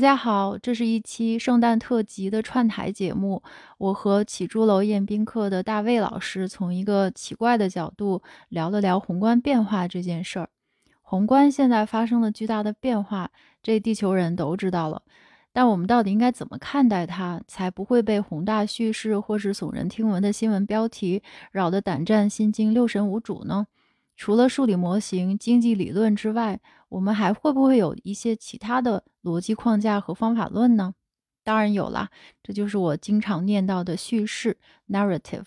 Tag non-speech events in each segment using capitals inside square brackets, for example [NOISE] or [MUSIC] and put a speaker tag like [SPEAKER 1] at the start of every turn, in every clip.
[SPEAKER 1] 大家好，这是一期圣诞特辑的串台节目。我和起朱楼宴宾客的大卫老师从一个奇怪的角度聊了聊宏观变化这件事儿。宏观现在发生了巨大的变化，这地球人都知道了。但我们到底应该怎么看待它，才不会被宏大叙事或是耸人听闻的新闻标题扰得胆战心惊、六神无主呢？除了数理模型、经济理论之外，我们还会不会有一些其他的逻辑框架和方法论呢？当然有啦，这就是我经常念到的叙事 （narrative）。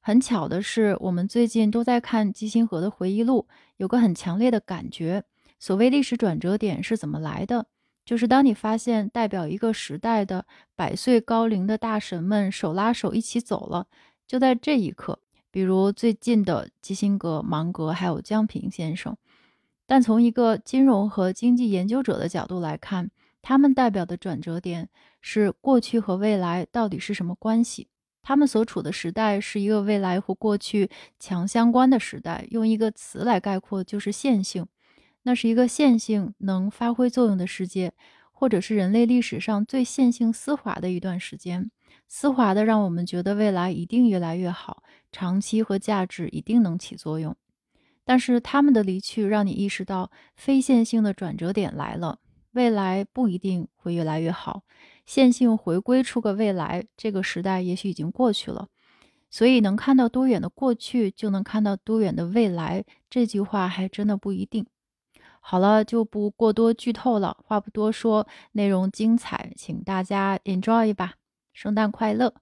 [SPEAKER 1] 很巧的是，我们最近都在看基辛格的回忆录，有个很强烈的感觉：所谓历史转折点是怎么来的？就是当你发现代表一个时代的百岁高龄的大神们手拉手一起走了，就在这一刻。比如最近的基辛格、芒格，还有江平先生。但从一个金融和经济研究者的角度来看，他们代表的转折点是过去和未来到底是什么关系？他们所处的时代是一个未来和过去强相关的时代。用一个词来概括，就是线性。那是一个线性能发挥作用的世界，或者是人类历史上最线性丝滑的一段时间。丝滑的，让我们觉得未来一定越来越好，长期和价值一定能起作用。但是他们的离去，让你意识到非线性的转折点来了，未来不一定会越来越好。线性回归出个未来，这个时代也许已经过去了。所以能看到多远的过去，就能看到多远的未来。这句话还真的不一定。好了，就不过多剧透了，话不多说，内容精彩，请大家 enjoy 吧。圣诞快乐！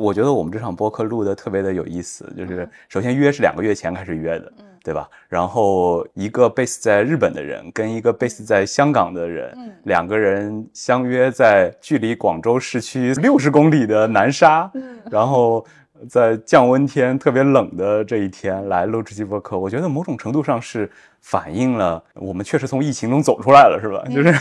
[SPEAKER 2] 我觉得我们这场播客录的特别的有意思，就是首先约是两个月前开始约的，对吧？然后一个 base 在日本的人跟一个 base 在香港的人，两个人相约在距离广州市区六十公里的南沙，然后。在降温天特别冷的这一天来录这期播客，我觉得某种程度上是反映了我们确实从疫情中走出来了，是吧？就是，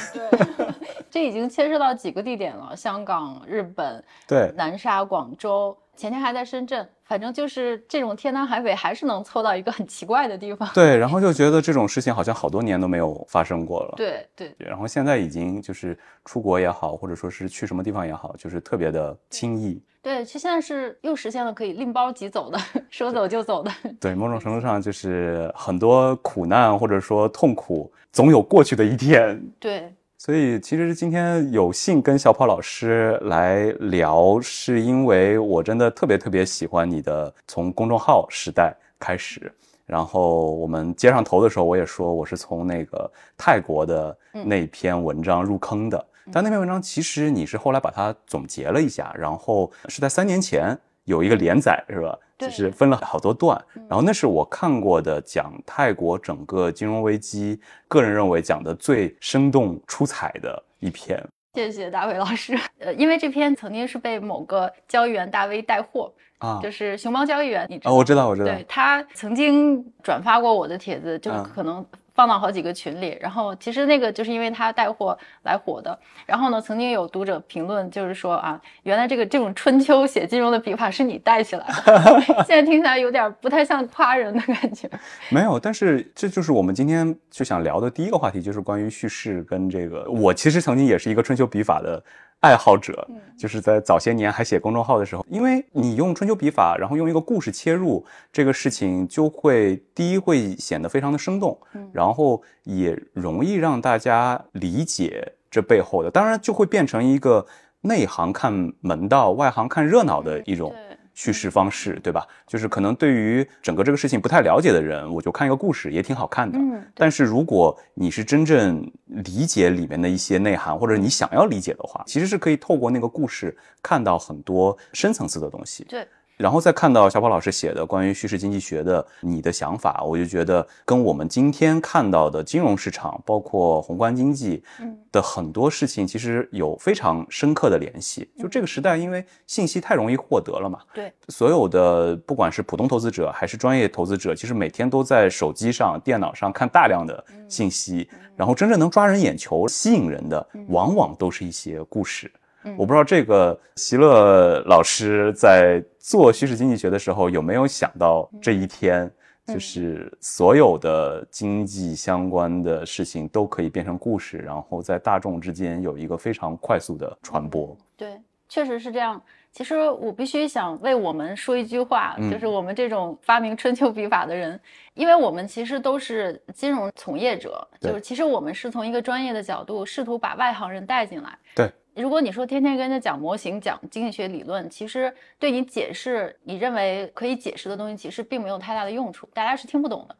[SPEAKER 1] 这已经牵涉到几个地点了：香港、日本、
[SPEAKER 2] 对
[SPEAKER 1] 南沙、广州。前天还在深圳，反正就是这种天南海北，还是能凑到一个很奇怪的地方。
[SPEAKER 2] 对，然后就觉得这种事情好像好多年都没有发生过了。
[SPEAKER 1] 对对。
[SPEAKER 2] 然后现在已经就是出国也好，或者说是去什么地方也好，就是特别的轻易。
[SPEAKER 1] 对，其实现在是又实现了可以拎包即走的，[LAUGHS] 说走就走的。
[SPEAKER 2] 对，某种程度上就是很多苦难或者说痛苦，总有过去的一天。
[SPEAKER 1] 对。
[SPEAKER 2] 所以，其实今天有幸跟小跑老师来聊，是因为我真的特别特别喜欢你的从公众号时代开始，然后我们接上头的时候，我也说我是从那个泰国的那篇文章入坑的，但那篇文章其实你是后来把它总结了一下，然后是在三年前有一个连载，是吧？就是分了好多段，然后那是我看过的讲泰国整个金融危机，个人认为讲的最生动出彩的一篇。
[SPEAKER 1] 谢谢大伟老师。[LAUGHS] 呃，因为这篇曾经是被某个交易员大 V 带货啊，就是熊猫交易员，你知道？
[SPEAKER 2] 我知道，我知道。
[SPEAKER 1] 对他曾经转发过我的帖子，就可能。放到好几个群里，然后其实那个就是因为他带货来火的。然后呢，曾经有读者评论，就是说啊，原来这个这种春秋写金融的笔法是你带起来的。[LAUGHS] 现在听起来有点不太像夸人的感觉。[LAUGHS]
[SPEAKER 2] 没有，但是这就是我们今天就想聊的第一个话题，就是关于叙事跟这个。我其实曾经也是一个春秋笔法的。爱好者就是在早些年还写公众号的时候，因为你用春秋笔法，然后用一个故事切入这个事情，就会第一会显得非常的生动，然后也容易让大家理解这背后的，当然就会变成一个内行看门道，外行看热闹的一种。叙事方式，对吧？就是可能对于整个这个事情不太了解的人，我就看一个故事也挺好看的。嗯，但是如果你是真正理解里面的一些内涵，或者你想要理解的话，其实是可以透过那个故事看到很多深层次的东西。
[SPEAKER 1] 对。
[SPEAKER 2] 然后再看到小宝老师写的关于叙事经济学的你的想法，我就觉得跟我们今天看到的金融市场，包括宏观经济的很多事情，其实有非常深刻的联系。就这个时代，因为信息太容易获得了嘛，
[SPEAKER 1] 对，
[SPEAKER 2] 所有的不管是普通投资者还是专业投资者，其实每天都在手机上、电脑上看大量的信息，然后真正能抓人眼球、吸引人的，往往都是一些故事。我不知道这个席勒老师在做叙事经济学的时候有没有想到这一天，就是所有的经济相关的事情都可以变成故事，然后在大众之间有一个非常快速的传播。
[SPEAKER 1] 对，确实是这样。其实我必须想为我们说一句话，就是我们这种发明春秋笔法的人，因为我们其实都是金融从业者，就是其实我们是从一个专业的角度试图把外行人带进来。
[SPEAKER 2] 对，
[SPEAKER 1] 如果你说天天跟人家讲模型、讲经济学理论，其实对你解释你认为可以解释的东西，其实并没有太大的用处，大家是听不懂的。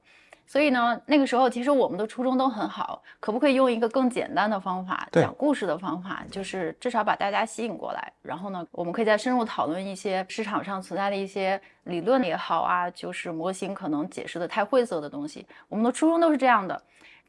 [SPEAKER 1] 所以呢，那个时候其实我们的初衷都很好，可不可以用一个更简单的方法讲故事的方法，就是至少把大家吸引过来。然后呢，我们可以再深入讨论一些市场上存在的一些理论也好啊，就是模型可能解释的太晦涩的东西。我们的初衷都是这样的。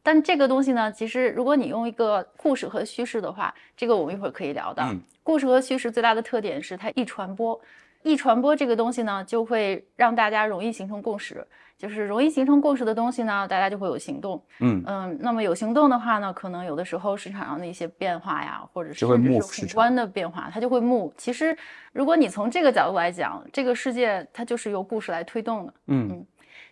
[SPEAKER 1] 但这个东西呢，其实如果你用一个故事和叙事的话，这个我们一会儿可以聊的。故事和叙事最大的特点是它易传播，易传播这个东西呢，就会让大家容易形成共识。就是容易形成共识的东西呢，大家就会有行动。
[SPEAKER 2] 嗯
[SPEAKER 1] 嗯，那么有行动的话呢，可能有的时候市场上的一些变化呀，或者是
[SPEAKER 2] 宏
[SPEAKER 1] 观的变化，它就会 move。其实，如果你从这个角度来讲，这个世界它就是由故事来推动的。
[SPEAKER 2] 嗯嗯。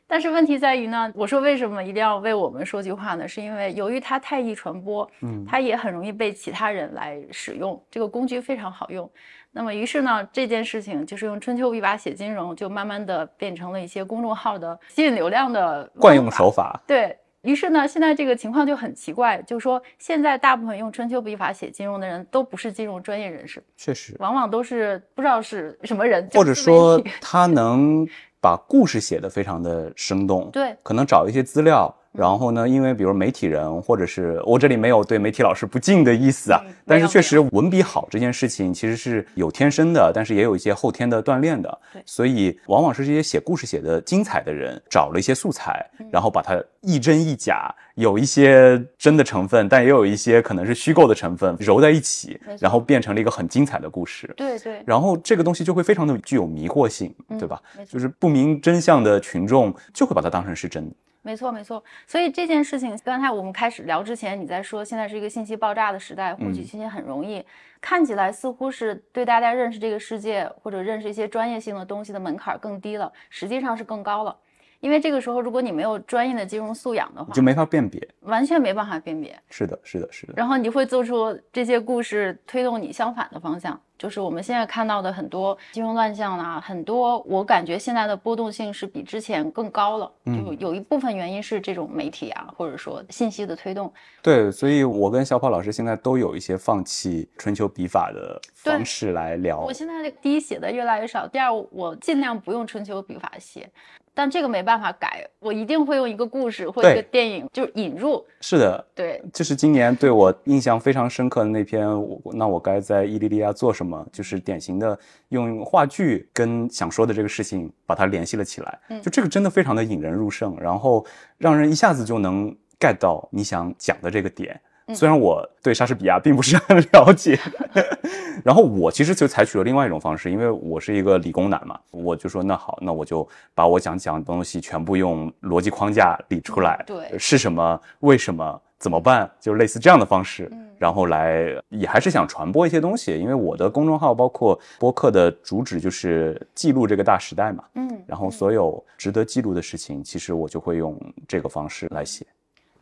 [SPEAKER 1] 但是问题在于呢，我说为什么一定要为我们说句话呢？是因为由于它太易传播，
[SPEAKER 2] 嗯，
[SPEAKER 1] 它也很容易被其他人来使用。这个工具非常好用。那么，于是呢，这件事情就是用春秋笔法写金融，就慢慢的变成了一些公众号的吸引流量的
[SPEAKER 2] 惯用手法。
[SPEAKER 1] 对于是呢，现在这个情况就很奇怪，就是说现在大部分用春秋笔法写金融的人都不是金融专业人士，
[SPEAKER 2] 确实，
[SPEAKER 1] 往往都是不知道是什么人，
[SPEAKER 2] 或者说他能把故事写得非常的生动，
[SPEAKER 1] 对，
[SPEAKER 2] 可能找一些资料。然后呢？因为比如媒体人，或者是我这里没有对媒体老师不敬的意思啊，但是确实文笔好这件事情其实是有天生的，但是也有一些后天的锻炼的。
[SPEAKER 1] 对，
[SPEAKER 2] 所以往往是这些写故事写的精彩的人，找了一些素材，然后把它亦真亦假，有一些真的成分，但也有一些可能是虚构的成分揉在一起，然后变成了一个很精彩的故事。
[SPEAKER 1] 对对。
[SPEAKER 2] 然后这个东西就会非常的具有迷惑性，对吧？就是不明真相的群众就会把它当成是真的。
[SPEAKER 1] 没错，没错。所以这件事情，刚才我们开始聊之前，你在说现在是一个信息爆炸的时代，获取信息很容易，看起来似乎是对大家认识这个世界或者认识一些专业性的东西的门槛更低了，实际上是更高了。因为这个时候，如果你没有专业的金融素养的话，
[SPEAKER 2] 就没法辨别，
[SPEAKER 1] 完全没办法辨别。
[SPEAKER 2] 是的，是的，是的。
[SPEAKER 1] 然后你会做出这些故事推动你相反的方向，就是我们现在看到的很多金融乱象啊，很多我感觉现在的波动性是比之前更高了。就有一部分原因是这种媒体啊，或者说信息的推动。
[SPEAKER 2] 对，所以我跟小跑老师现在都有一些放弃春秋笔法的方式来聊。
[SPEAKER 1] 我现在第一写的越来越少，第二我尽量不用春秋笔法写。但这个没办法改，我一定会用一个故事或一个电影，就引入。
[SPEAKER 2] 是的，
[SPEAKER 1] 对，
[SPEAKER 2] 这是今年对我印象非常深刻的那篇。我那我该在伊利利亚做什么？就是典型的用话剧跟想说的这个事情把它联系了起来。嗯就这个真的非常的引人入胜，然后让人一下子就能 get 到你想讲的这个点。虽然我对莎士比亚并不是很了解，[LAUGHS] 然后我其实就采取了另外一种方式，因为我是一个理工男嘛，我就说那好，那我就把我想讲的东西全部用逻辑框架理出来，
[SPEAKER 1] 对，
[SPEAKER 2] 是什么，为什么，怎么办，就类似这样的方式，然后来也还是想传播一些东西，因为我的公众号包括播客的主旨就是记录这个大时代嘛，
[SPEAKER 1] 嗯，
[SPEAKER 2] 然后所有值得记录的事情，其实我就会用这个方式来写。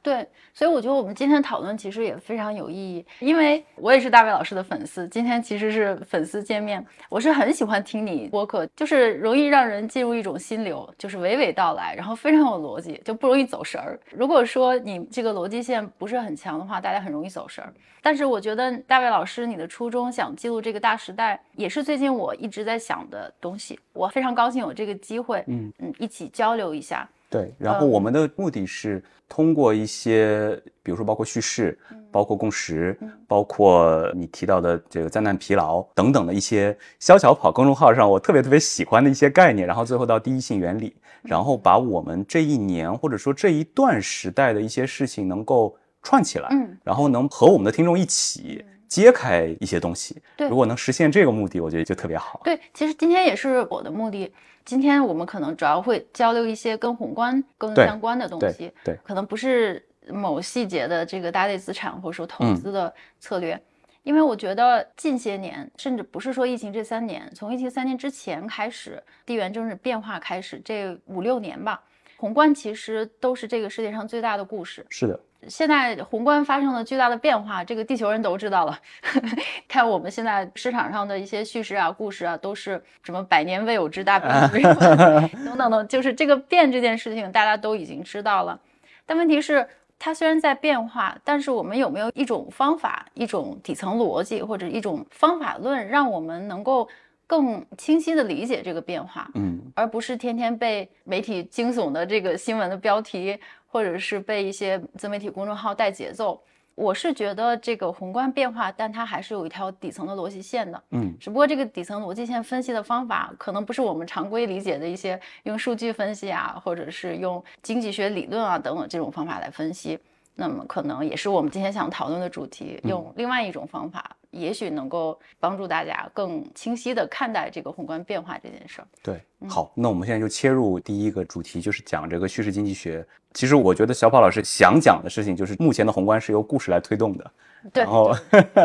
[SPEAKER 1] 对，所以我觉得我们今天讨论其实也非常有意义，因为我也是大卫老师的粉丝，今天其实是粉丝见面，我是很喜欢听你播客，就是容易让人进入一种心流，就是娓娓道来，然后非常有逻辑，就不容易走神儿。如果说你这个逻辑线不是很强的话，大家很容易走神儿。但是我觉得大卫老师你的初衷想记录这个大时代，也是最近我一直在想的东西，我非常高兴有这个机会，
[SPEAKER 2] 嗯
[SPEAKER 1] 嗯，一起交流一下。
[SPEAKER 2] 对，然后我们的目的是通过一些，比如说包括叙事，包括共识，包括你提到的这个灾难疲劳等等的一些小小跑公众号上我特别特别喜欢的一些概念，然后最后到第一性原理，然后把我们这一年或者说这一段时代的一些事情能够串起来，
[SPEAKER 1] 嗯，
[SPEAKER 2] 然后能和我们的听众一起揭开一些东西。
[SPEAKER 1] 对，
[SPEAKER 2] 如果能实现这个目的，我觉得就特别好。
[SPEAKER 1] 对，其实今天也是我的目的。今天我们可能主要会交流一些跟宏观更相关的东
[SPEAKER 2] 西，对，
[SPEAKER 1] 可能不是某细节的这个大类资产或者说投资的策略，因为我觉得近些年，甚至不是说疫情这三年，从疫情三年之前开始，地缘政治变化开始，这五六年吧，宏观其实都是这个世界上最大的故事。
[SPEAKER 2] 是的，
[SPEAKER 1] 现在宏观发生了巨大的变化，这个地球人都知道了。[LAUGHS] 看我们现在市场上的一些叙事啊、故事啊，都是什么百年未有之大变 [LAUGHS] 等等等的，就是这个变这件事情，大家都已经知道了。但问题是。它虽然在变化，但是我们有没有一种方法、一种底层逻辑或者一种方法论，让我们能够更清晰地理解这个变化？
[SPEAKER 2] 嗯，
[SPEAKER 1] 而不是天天被媒体惊悚的这个新闻的标题，或者是被一些自媒体公众号带节奏。我是觉得这个宏观变化，但它还是有一条底层的逻辑线的。
[SPEAKER 2] 嗯，
[SPEAKER 1] 只不过这个底层逻辑线分析的方法，可能不是我们常规理解的一些用数据分析啊，或者是用经济学理论啊等等这种方法来分析。那么可能也是我们今天想讨论的主题，用另外一种方法，也许能够帮助大家更清晰地看待这个宏观变化这件事儿。
[SPEAKER 2] 对，好，那我们现在就切入第一个主题，就是讲这个叙事经济学。其实我觉得小跑老师想讲的事情，就是目前的宏观是由故事来推动的。
[SPEAKER 1] 对，
[SPEAKER 2] 然后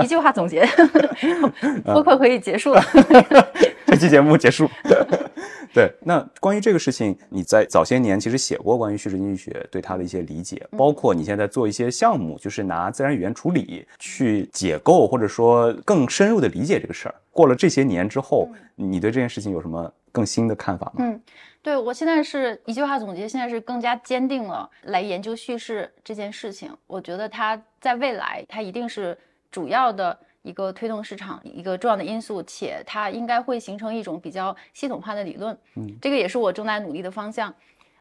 [SPEAKER 1] 一句话总结，[LAUGHS] [LAUGHS] 播客可以结束了。[LAUGHS]
[SPEAKER 2] 这期节目结束。[LAUGHS] [LAUGHS] 对，那关于这个事情，你在早些年其实写过关于叙事经济学对它的一些理解，包括你现在做一些项目，就是拿自然语言处理去解构或者说更深入的理解这个事儿。过了这些年之后，你对这件事情有什么更新的看法吗？
[SPEAKER 1] 嗯，对我现在是一句话总结，现在是更加坚定了来研究叙事这件事情。我觉得它在未来，它一定是主要的。一个推动市场一个重要的因素，且它应该会形成一种比较系统化的理论。
[SPEAKER 2] 嗯，
[SPEAKER 1] 这个也是我正在努力的方向。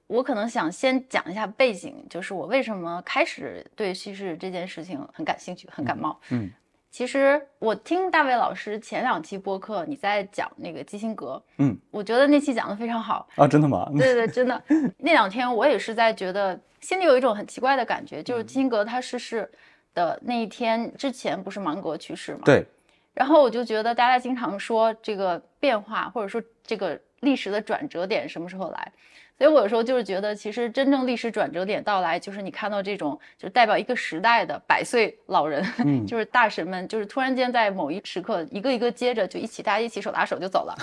[SPEAKER 1] 我可能想先讲一下背景，就是我为什么开始对叙事这件事情很感兴趣、很感冒。
[SPEAKER 2] 嗯，
[SPEAKER 1] 其实我听大卫老师前两期播客，你在讲那个基辛格。
[SPEAKER 2] 嗯，
[SPEAKER 1] 我觉得那期讲的非常好
[SPEAKER 2] 啊，真的吗？
[SPEAKER 1] 对对，真的。[LAUGHS] 那两天我也是在觉得心里有一种很奇怪的感觉，就是基辛格他逝世。的那一天之前不是芒格去世吗？
[SPEAKER 2] 对。
[SPEAKER 1] 然后我就觉得大家经常说这个变化，或者说这个历史的转折点什么时候来？所以我有时候就是觉得，其实真正历史转折点到来，就是你看到这种就代表一个时代的百岁老人，[LAUGHS] 就是大神们，就是突然间在某一时刻，一个一个接着就一起，大家一起手拉手就走了。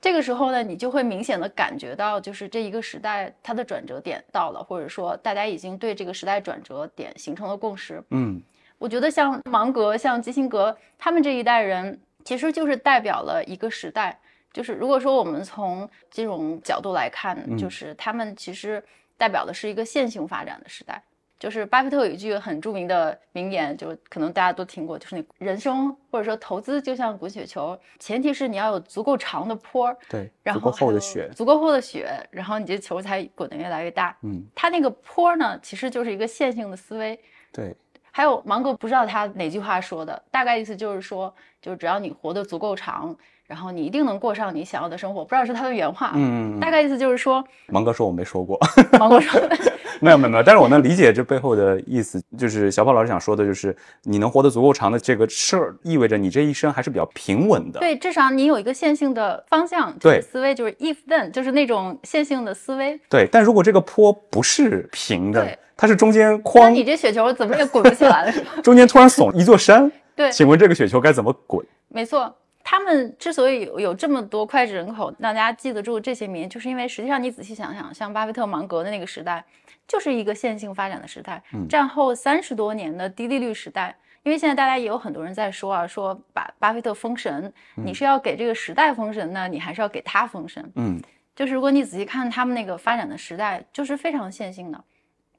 [SPEAKER 1] 这个时候呢，你就会明显的感觉到，就是这一个时代它的转折点到了，或者说大家已经对这个时代转折点形成了共识。
[SPEAKER 2] 嗯，
[SPEAKER 1] 我觉得像芒格、像基辛格他们这一代人，其实就是代表了一个时代。就是如果说我们从金融角度来看，就是他们其实代表的是一个线性发展的时代。就是巴菲特有一句很著名的名言，就可能大家都听过，就是你人生或者说投资就像滚雪球，前提是你要有足够长的坡，
[SPEAKER 2] 对，
[SPEAKER 1] 然后
[SPEAKER 2] 足够厚的雪，
[SPEAKER 1] 足够厚的雪，然后你这球才滚得越来越大。
[SPEAKER 2] 嗯，
[SPEAKER 1] 它那个坡呢，其实就是一个线性的思维。
[SPEAKER 2] 对，
[SPEAKER 1] 还有芒格不知道他哪句话说的，大概意思就是说，就是只要你活得足够长。然后你一定能过上你想要的生活，不知道是他的原话，
[SPEAKER 2] 嗯，
[SPEAKER 1] 大概意思就是说，
[SPEAKER 2] 芒哥说我没说过，
[SPEAKER 1] 芒哥说 [LAUGHS]
[SPEAKER 2] 没有没有没有，但是我能理解这背后的意思，就是小跑老师想说的，就是你能活得足够长的这个事儿，意味着你这一生还是比较平稳的，
[SPEAKER 1] 对，至少你有一个线性的方向，
[SPEAKER 2] 对，
[SPEAKER 1] 思维就是 if then，就是那种线性的思维，
[SPEAKER 2] 对，但如果这个坡不是平的，它是中间哐，
[SPEAKER 1] 那你这雪球怎么也滚不起来了，
[SPEAKER 2] 中间突然耸一座山，
[SPEAKER 1] 对，
[SPEAKER 2] 请问这个雪球该怎么滚？
[SPEAKER 1] 没错。他们之所以有有这么多脍炙人口，让大家记得住这些名，就是因为实际上你仔细想想，像巴菲特、芒格的那个时代，就是一个线性发展的时代。战后三十多年的低利率时代，因为现在大家也有很多人在说啊，说把巴菲特封神，你是要给这个时代封神呢，你还是要给他封神？
[SPEAKER 2] 嗯，
[SPEAKER 1] 就是如果你仔细看他们那个发展的时代，就是非常线性的，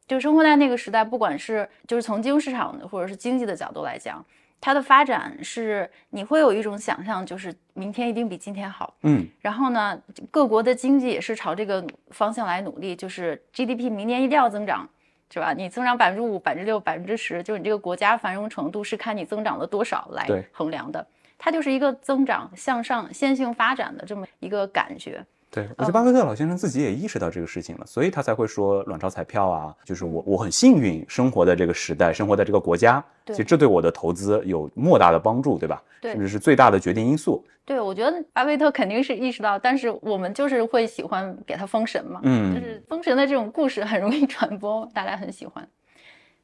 [SPEAKER 1] 就生活在那个时代，不管是就是从金融市场的或者是经济的角度来讲。它的发展是你会有一种想象，就是明天一定比今天好。
[SPEAKER 2] 嗯，
[SPEAKER 1] 然后呢，各国的经济也是朝这个方向来努力，就是 GDP 明年一定要增长，是吧？你增长百分之五、百分之六、百分之十，就是你这个国家繁荣程度是看你增长了多少来衡量的。它就是一个增长向上、线性发展的这么一个感觉。
[SPEAKER 2] 对，而且巴菲特老先生自己也意识到这个事情了，所以他才会说卵巢彩票啊，就是我我很幸运生活在这个时代，生活在这个国家，其实这对我的投资有莫大的帮助，对吧？
[SPEAKER 1] 对，
[SPEAKER 2] 甚至是最大的决定因素。
[SPEAKER 1] 对，我觉得巴菲特肯定是意识到，但是我们就是会喜欢给他封神嘛，
[SPEAKER 2] 嗯，
[SPEAKER 1] 就是封神的这种故事很容易传播，大家很喜欢。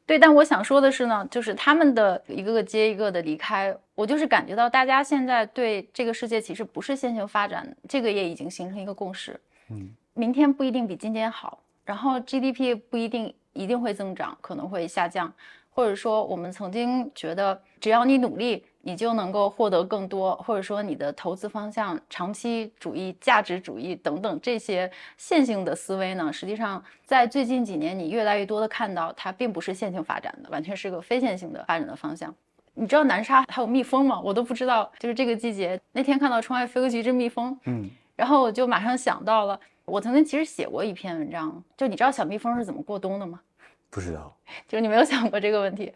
[SPEAKER 1] 对，但我想说的是呢，就是他们的一个个接一个的离开，我就是感觉到大家现在对这个世界其实不是线性发展，这个也已经形成一个共识。
[SPEAKER 2] 嗯，
[SPEAKER 1] 明天不一定比今天好，然后 GDP 不一定一定会增长，可能会下降，或者说我们曾经觉得只要你努力，你就能够获得更多，或者说你的投资方向长期主义、价值主义等等这些线性的思维呢，实际上在最近几年你越来越多的看到它并不是线性发展的，完全是个非线性的发展的方向。你知道南沙还有蜜蜂吗？我都不知道。就是这个季节，那天看到窗外飞过去一只蜜蜂，
[SPEAKER 2] 嗯，
[SPEAKER 1] 然后我就马上想到了，我曾经其实写过一篇文章，就你知道小蜜蜂是怎么过冬的吗？
[SPEAKER 2] 不知道，[LAUGHS]
[SPEAKER 1] 就是你没有想过这个问题。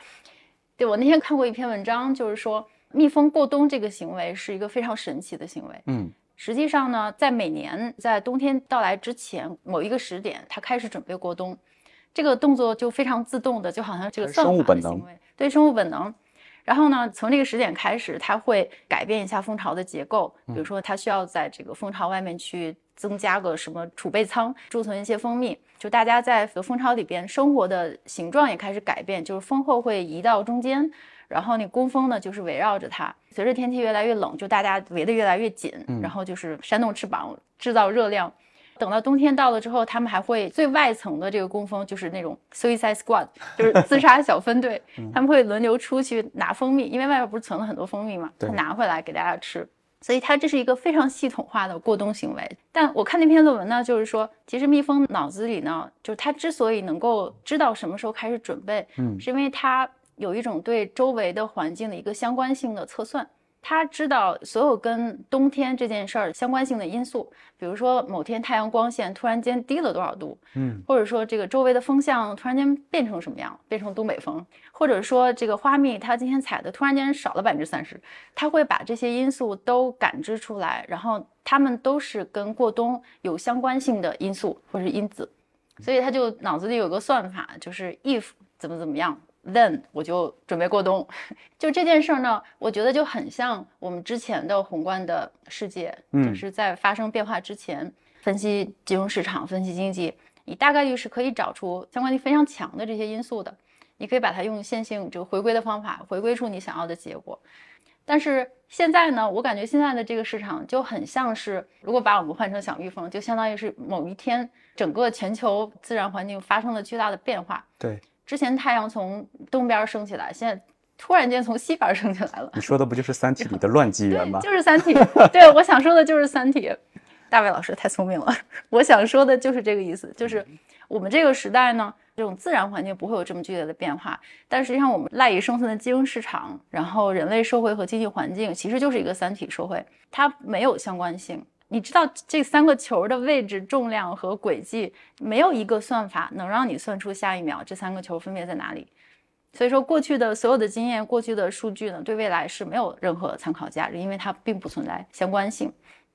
[SPEAKER 1] 对我那天看过一篇文章，就是说蜜蜂过冬这个行为是一个非常神奇的行为。
[SPEAKER 2] 嗯，
[SPEAKER 1] 实际上呢，在每年在冬天到来之前某一个时点，它开始准备过冬，这个动作就非常自动的，就好像这个算
[SPEAKER 2] 生物
[SPEAKER 1] 法的
[SPEAKER 2] 本能
[SPEAKER 1] 行为，对生物本能。然后呢，从这个时点开始，它会改变一下蜂巢的结构，比如说它需要在这个蜂巢外面去增加个什么储备仓，贮存一些蜂蜜。就大家在蜂巢里边生活的形状也开始改变，就是蜂后会移到中间，然后那工蜂呢就是围绕着它。随着天气越来越冷，就大家围得越来越紧，然后就是扇动翅膀制造热量。等到冬天到了之后，他们还会最外层的这个工蜂，就是那种 suicide squad，[LAUGHS] 就是自杀小分队，[LAUGHS] 他们会轮流出去拿蜂蜜，因为外边不是存了很多蜂蜜嘛，
[SPEAKER 2] 他
[SPEAKER 1] 拿回来给大家吃。所以它这是一个非常系统化的过冬行为。但我看那篇论文呢，就是说，其实蜜蜂脑子里呢，就是它之所以能够知道什么时候开始准备，
[SPEAKER 2] 嗯
[SPEAKER 1] 是因为它有一种对周围的环境的一个相关性的测算。他知道所有跟冬天这件事儿相关性的因素，比如说某天太阳光线突然间低了多少度，
[SPEAKER 2] 嗯，
[SPEAKER 1] 或者说这个周围的风向突然间变成什么样，变成东北风，或者说这个花蜜它今天采的突然间少了百分之三十，他会把这些因素都感知出来，然后他们都是跟过冬有相关性的因素或者是因子，所以他就脑子里有个算法，就是 if 怎么怎么样。Then 我就准备过冬，[LAUGHS] 就这件事儿呢，我觉得就很像我们之前的宏观的世界，
[SPEAKER 2] 嗯
[SPEAKER 1] 就是在发生变化之前，分析金融市场、分析经济，你大概率是可以找出相关性非常强的这些因素的，你可以把它用线性这个回归的方法回归出你想要的结果。但是现在呢，我感觉现在的这个市场就很像是，如果把我们换成小蜜蜂，就相当于是某一天整个全球自然环境发生了巨大的变化。
[SPEAKER 2] 对，
[SPEAKER 1] 之前太阳从东边升起来，现在突然间从西边升起来了。
[SPEAKER 2] 你说的不就是《三体》里的乱纪元吗？
[SPEAKER 1] 就是《三体》。对，我想说的就是《三体》。大卫老师太聪明了，[LAUGHS] 我想说的就是这个意思，就是我们这个时代呢，这种自然环境不会有这么剧烈的变化，但实际上我们赖以生存的金融市场，然后人类社会和经济环境，其实就是一个三体社会，它没有相关性。你知道这三个球的位置、重量和轨迹，没有一个算法能让你算出下一秒这三个球分别在哪里。所以说，过去的所有的经验、过去的数据呢，对未来是没有任何参考价值，因为它并不存在相关性。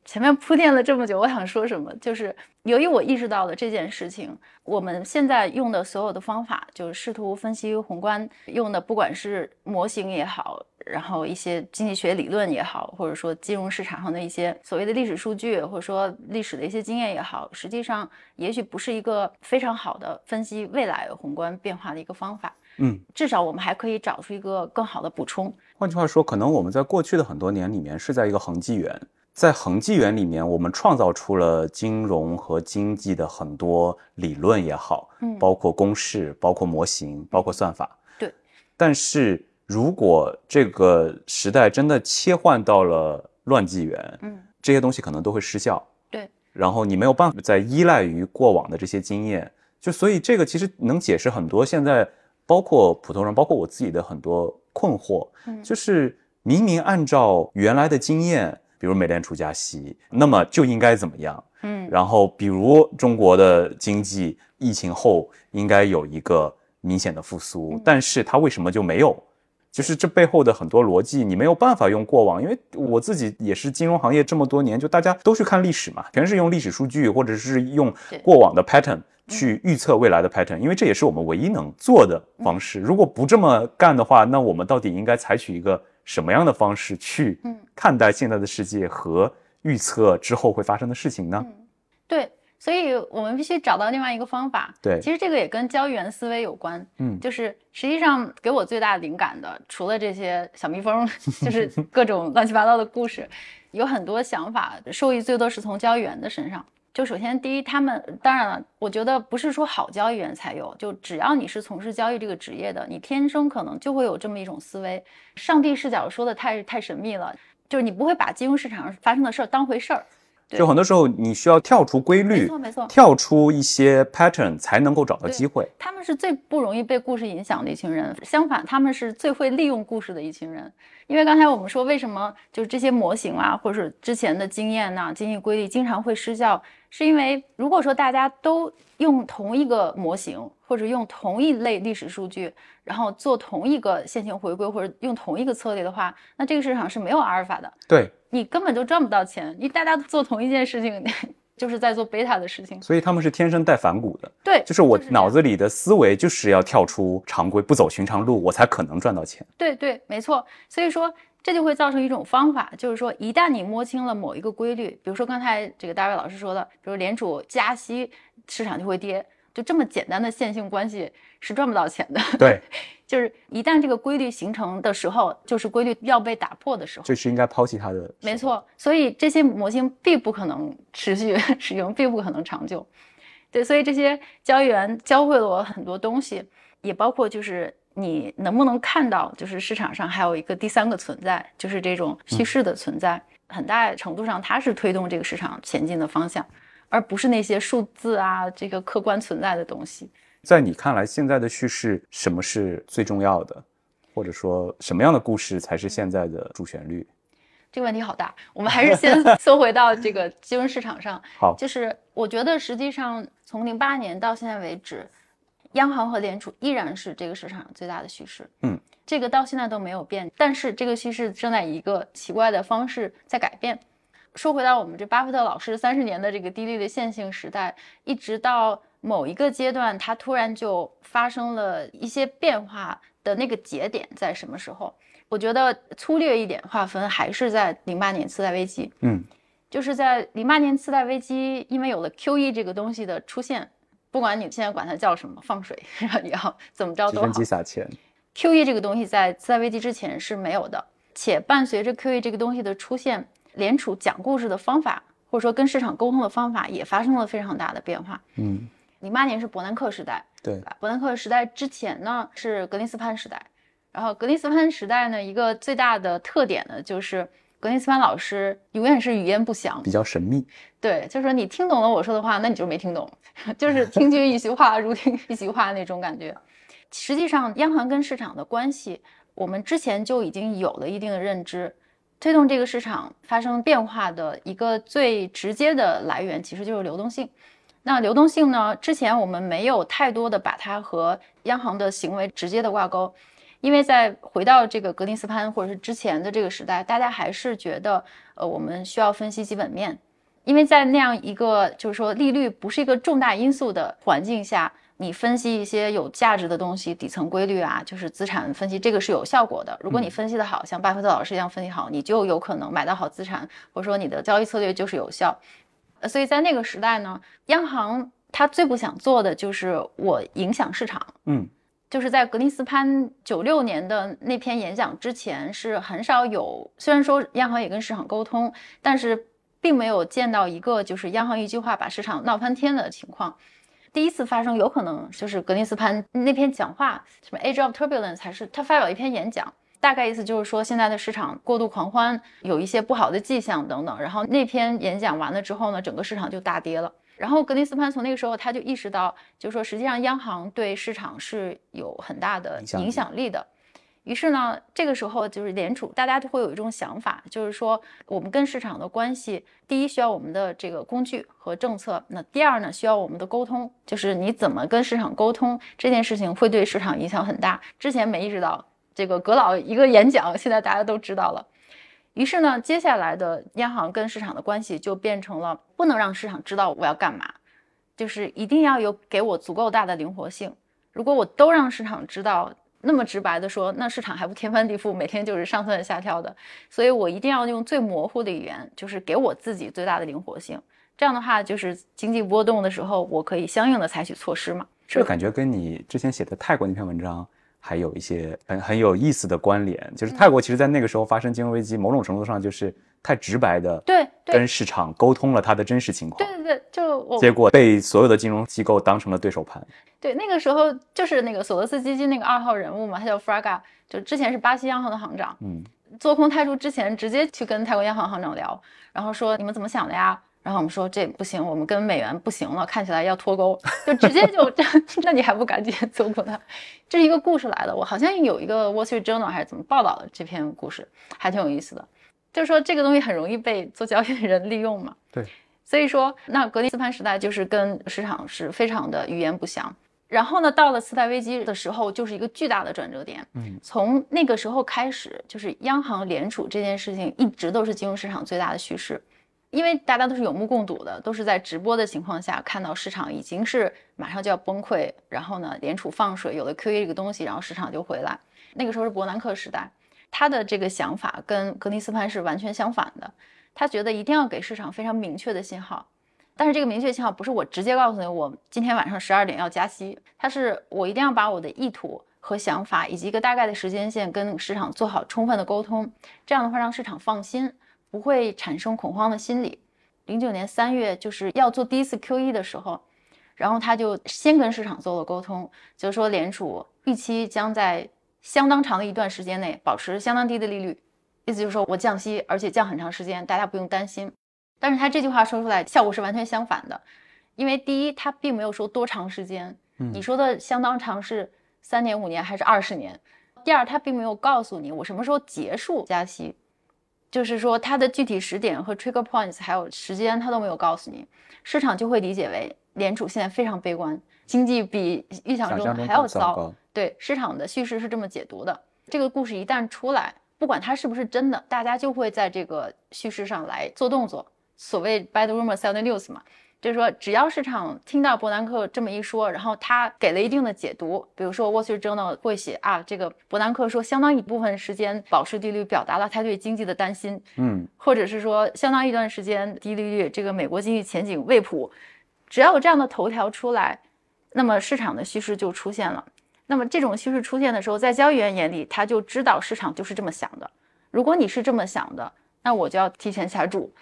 [SPEAKER 1] 前面铺垫了这么久，我想说什么？就是由于我意识到了这件事情，我们现在用的所有的方法，就是试图分析宏观用的，不管是模型也好，然后一些经济学理论也好，或者说金融市场上的一些所谓的历史数据，或者说历史的一些经验也好，实际上也许不是一个非常好的分析未来宏观变化的一个方法。
[SPEAKER 2] 嗯，
[SPEAKER 1] 至少我们还可以找出一个更好的补充。
[SPEAKER 2] 换句话说，可能我们在过去的很多年里面是在一个恒纪元，在恒纪元里面，我们创造出了金融和经济的很多理论也好，
[SPEAKER 1] 嗯
[SPEAKER 2] 包括公式、包括模型、包括算法。
[SPEAKER 1] 对。
[SPEAKER 2] 但是如果这个时代真的切换到了乱纪元，
[SPEAKER 1] 嗯，
[SPEAKER 2] 这些东西可能都会失效。
[SPEAKER 1] 对。
[SPEAKER 2] 然后你没有办法再依赖于过往的这些经验，就所以这个其实能解释很多现在包括普通人，包括我自己的很多困惑。
[SPEAKER 1] 嗯
[SPEAKER 2] 就是明明按照原来的经验，比如美联储加息，那么就应该怎么样？
[SPEAKER 1] 嗯
[SPEAKER 2] 然后比如中国的经济疫情后应该有一个明显的复苏
[SPEAKER 1] 嗯，
[SPEAKER 2] 但是它为什么就没有？就是这背后的很多逻辑，你没有办法用过往，因为我自己也是金融行业这么多年，就大家都去看历史嘛，全是用历史数据或者是用过往的 pattern 去预测未来的 pattern，因为这也是我们唯一能做的方式。如果不这么干的话，那我们到底应该采取一个什么样的方式去
[SPEAKER 1] 嗯
[SPEAKER 2] 看待现在的世界和预测之后会发生的事情呢？
[SPEAKER 1] 嗯，对，所以我们必须找到另外一个方法。
[SPEAKER 2] 对，
[SPEAKER 1] 其实这个也跟交易员思维有关。
[SPEAKER 2] 嗯，
[SPEAKER 1] 就是实际上给我最大灵感的，除了这些小蜜蜂，[LAUGHS] 就是各种乱七八糟的故事，有很多想法受益最多是从交易员的身上。就首先第一，他们当然了，我觉得不是说好交易员才有，就只要你是从事交易这个职业的，你天生可能就会有这么一种思维。上帝视角说的太太神秘了，就是你不会把金融市场上发生的事儿当回事儿。
[SPEAKER 2] 就很多时候你需要跳出规律，
[SPEAKER 1] 没错没错，
[SPEAKER 2] 跳出一些 pattern 才能够找到机会。
[SPEAKER 1] 他们是最不容易被故事影响的一群人，相反，他们是最会利用故事的一群人。因为刚才我们说，为什么就是这些模型啊，或者是之前的经验呐、经济规律经常会失效，是因为如果说大家都用同一个模型，或者用同一类历史数据，然后做同一个线性回归，或者用同一个策略的话，那这个市场是没有阿尔法的。
[SPEAKER 2] 对。
[SPEAKER 1] 你根本就赚不到钱，你大家做同一件事情，就是在做贝塔的事情，
[SPEAKER 2] 所以他们是天生带反骨的。
[SPEAKER 1] 对，
[SPEAKER 2] 就是我脑子里的思维就是要跳出常规，不走寻常路，我才可能赚到钱。
[SPEAKER 1] 对对，没错。所以说这就会造成一种方法，就是说一旦你摸清了某一个规律，比如说刚才这个大卫老师说的，比如联储加息，市场就会跌，就这么简单的线性关系是赚不到钱的。
[SPEAKER 2] 对。[LAUGHS]
[SPEAKER 1] 就是一旦这个规律形成的时候，就是规律要被打破的时候，
[SPEAKER 2] 就是应该抛弃它的。
[SPEAKER 1] 没错，所以这些模型并不可能持续 [LAUGHS] 使用，并不可能长久。对，所以这些交易员教会了我很多东西，也包括就是你能不能看到，就是市场上还有一个第三个存在，就是这种叙事的存在，很大程度上它是推动这个市场前进的方向，而不是那些数字啊这个客观存在的东西。
[SPEAKER 2] 在你看来，现在的叙事什么是最重要的，或者说什么样的故事才是现在的主旋律？
[SPEAKER 1] 这个问题好大，我们还是先 [LAUGHS] 缩回到这个金融市场上。
[SPEAKER 2] 好，
[SPEAKER 1] 就是我觉得实际上从零八年到现在为止，央行和联储依然是这个市场上最大的叙事。
[SPEAKER 2] 嗯，
[SPEAKER 1] 这个到现在都没有变，但是这个叙事正在以一个奇怪的方式在改变。说回到我们这巴菲特老师三十年的这个低利率线性时代，一直到。某一个阶段，它突然就发生了一些变化的那个节点在什么时候？我觉得粗略一点划分，还是在零八年次贷危机。
[SPEAKER 2] 嗯，
[SPEAKER 1] 就是在零八年次贷危机，因为有了 QE 这个东西的出现，不管你现在管它叫什么，放水 [LAUGHS] 也好，怎么着都好。
[SPEAKER 2] 几撒钱。
[SPEAKER 1] QE 这个东西在次贷危机之前是没有的，且伴随着 QE 这个东西的出现，联储讲故事的方法，或者说跟市场沟通的方法，也发生了非常大的变化。
[SPEAKER 2] 嗯。
[SPEAKER 1] 零八年是伯南克时代，
[SPEAKER 2] 对，
[SPEAKER 1] 伯南克时代之前呢是格林斯潘时代，然后格林斯潘时代呢一个最大的特点呢就是格林斯潘老师永远是语焉不详，
[SPEAKER 2] 比较神秘。
[SPEAKER 1] 对，就是说你听懂了我说的话，那你就没听懂，[LAUGHS] 就是听君一席话，如听一席话那种感觉。实际上，央行跟市场的关系，我们之前就已经有了一定的认知，推动这个市场发生变化的一个最直接的来源，其实就是流动性。那流动性呢？之前我们没有太多的把它和央行的行为直接的挂钩，因为在回到这个格林斯潘或者是之前的这个时代，大家还是觉得，呃，我们需要分析基本面，因为在那样一个就是说利率不是一个重大因素的环境下，你分析一些有价值的东西，底层规律啊，就是资产分析，这个是有效果的。如果你分析的好，像巴菲特老师一样分析好，你就有可能买到好资产，或者说你的交易策略就是有效。呃所以在那个时代呢，央行他最不想做的就是我影响市场。
[SPEAKER 2] 嗯，
[SPEAKER 1] 就是在格林斯潘九六年的那篇演讲之前，是很少有。虽然说央行也跟市场沟通，但是并没有见到一个就是央行一句话把市场闹翻天的情况。第一次发生有可能就是格林斯潘那篇讲话，什么 Age of Turbulence，还是他发表一篇演讲。大概意思就是说，现在的市场过度狂欢，有一些不好的迹象等等。然后那篇演讲完了之后呢，整个市场就大跌了。然后格林斯潘从那个时候他就意识到，就是说实际上央行对市场是有很大的影响力的。于是呢，这个时候就是联储，大家都会有一种想法，就是说我们跟市场的关系，第一需要我们的这个工具和政策，那第二呢需要我们的沟通，就是你怎么跟市场沟通这件事情会对市场影响很大。之前没意识到。这个葛老一个演讲，现在大家都知道了。于是呢，接下来的央行跟市场的关系就变成了不能让市场知道我要干嘛，就是一定要有给我足够大的灵活性。如果我都让市场知道，那么直白的说，那市场还不天翻地覆，每天就是上蹿下跳的。所以我一定要用最模糊的语言，就是给我自己最大的灵活性。这样的话，就是经济波动的时候，我可以相应的采取措施嘛。
[SPEAKER 2] 这个感觉跟你之前写的泰国那篇文章还有一些很很有意思的关联。就是泰国其实在那个时候发生金融危机，某种程度上就是太直白的
[SPEAKER 1] 对
[SPEAKER 2] 跟市场沟通了它的真实情况。
[SPEAKER 1] 对对对，就我
[SPEAKER 2] 结果被所有的金融机构当成了对手盘。
[SPEAKER 1] 对，那个时候就是那个索罗斯基金那个二号人物嘛，他叫 Fraga，就之前是巴西央行的行长。
[SPEAKER 2] 嗯，
[SPEAKER 1] 做空泰铢之前，直接去跟泰国央行行长聊，然后说你们怎么想的呀？然后我们说这不行，我们跟美元不行了，看起来要脱钩，就直接就这 [LAUGHS] [LAUGHS] 那你还不赶紧做过它？这是一个故事来的，我好像有一个 Wall Street Journal 还是怎么报道的这篇故事，还挺有意思的。就是说这个东西很容易被做交易的人利用嘛。
[SPEAKER 2] 对，
[SPEAKER 1] 所以说那格林斯潘时代就是跟市场是非常的语言不详。然后呢，到了次贷危机的时候，就是一个巨大的转折点。
[SPEAKER 2] 嗯，
[SPEAKER 1] 从那个时候开始，就是央行联储这件事情一直都是金融市场最大的叙事。因为大家都是有目共睹的，都是在直播的情况下看到市场已经是马上就要崩溃，然后呢，联储放水，有了 QE 这个东西，然后市场就回来。那个时候是伯南克时代，他的这个想法跟格林斯潘是完全相反的。他觉得一定要给市场非常明确的信号，但是这个明确信号不是我直接告诉你我今天晚上十二点要加息，它是我一定要把我的意图和想法以及一个大概的时间线跟市场做好充分的沟通，这样的话让市场放心。不会产生恐慌的心理。零九年三月就是要做第一次 QE 的时候，然后他就先跟市场做了沟通，就是说联储预期将在相当长的一段时间内保持相当低的利率，意思就是说我降息，而且降很长时间，大家不用担心。但是他这句话说出来效果是完全相反的，因为第一他并没有说多长时间，你说的相当长是三年、五年还是二十年？第二他并没有告诉你我什么时候结束加息。就是说，它的具体时点和 trigger points 还有时间，它都没有告诉你，市场就会理解为联储现在非常悲观，经济比预想中还要糟。对，市场的叙事是这么解读的。这个故事一旦出来，不管它是不是真的，大家就会在这个叙事上来做动作。所谓 bad rumor sell the news 嘛。就是说，只要市场听到伯南克这么一说，然后他给了一定的解读，比如说《Wall Street Journal》会写啊，这个伯南克说，相当一部分时间保持低利率，表达了他对经济的担心，
[SPEAKER 2] 嗯，
[SPEAKER 1] 或者是说，相当一段时间低利率，这个美国经济前景未卜，只要有这样的头条出来，那么市场的趋势就出现了。那么这种趋势出现的时候，在交易员眼里，他就知道市场就是这么想的。如果你是这么想的，那我就要提前下注。